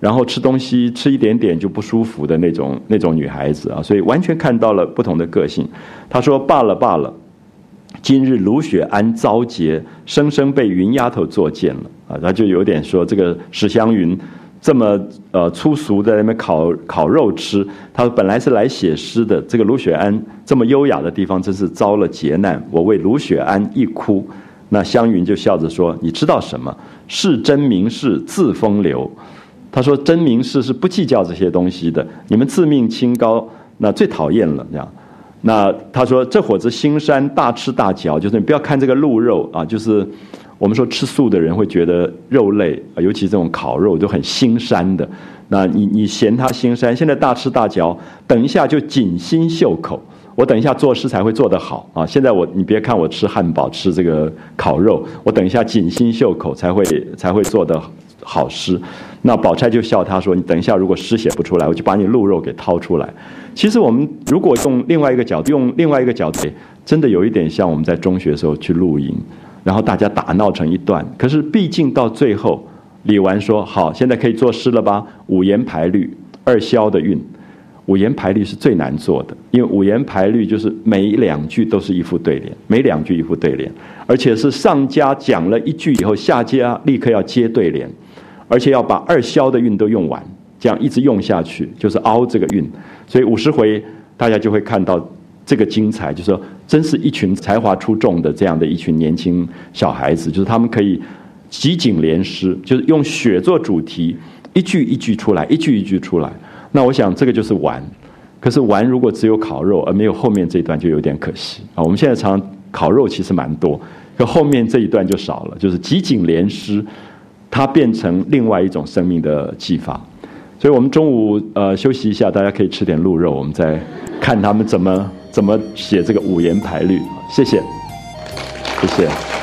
然后吃东西吃一点点就不舒服的那种那种女孩子啊，所以完全看到了不同的个性。她说：“罢了罢了。”今日卢雪庵遭劫，生生被云丫头作践了啊！他就有点说这个史湘云这么呃粗俗在那边烤烤肉吃，他本来是来写诗的，这个卢雪庵这么优雅的地方，真是遭了劫难。我为卢雪庵一哭，那湘云就笑着说：“你知道什么？是真名士自风流。”他说：“真名士是不计较这些东西的，你们自命清高，那最讨厌了这样。”那他说这伙子心山大吃大嚼，就是你不要看这个鹿肉啊，就是我们说吃素的人会觉得肉类啊，尤其这种烤肉都很心山的。那你你嫌它心山，现在大吃大嚼，等一下就紧心袖口。我等一下做事才会做得好啊！现在我你别看我吃汉堡吃这个烤肉，我等一下紧心袖口才会才会做得好诗。那宝钗就笑他说：“你等一下，如果诗写不出来，我就把你鹿肉给掏出来。”其实我们如果用另外一个角度，用另外一个角度，真的有一点像我们在中学时候去露营，然后大家打闹成一段。可是毕竟到最后，李纨说：“好，现在可以作诗了吧？五言排律，二萧的韵。五言排律是最难做的，因为五言排律就是每两句都是一副对联，每两句一副对联，而且是上家讲了一句以后，下家立刻要接对联。”而且要把二萧的韵都用完，这样一直用下去，就是凹这个韵。所以五十回大家就会看到这个精彩，就是说，真是一群才华出众的这样的一群年轻小孩子，就是他们可以集锦联诗，就是用雪做主题，一句一句出来，一句一句出来。那我想这个就是玩。可是玩如果只有烤肉而没有后面这一段，就有点可惜啊。我们现在常烤肉其实蛮多，可后面这一段就少了，就是集锦联诗。它变成另外一种生命的技法，所以我们中午呃休息一下，大家可以吃点鹿肉，我们再看他们怎么怎么写这个五言排律。谢谢，谢谢。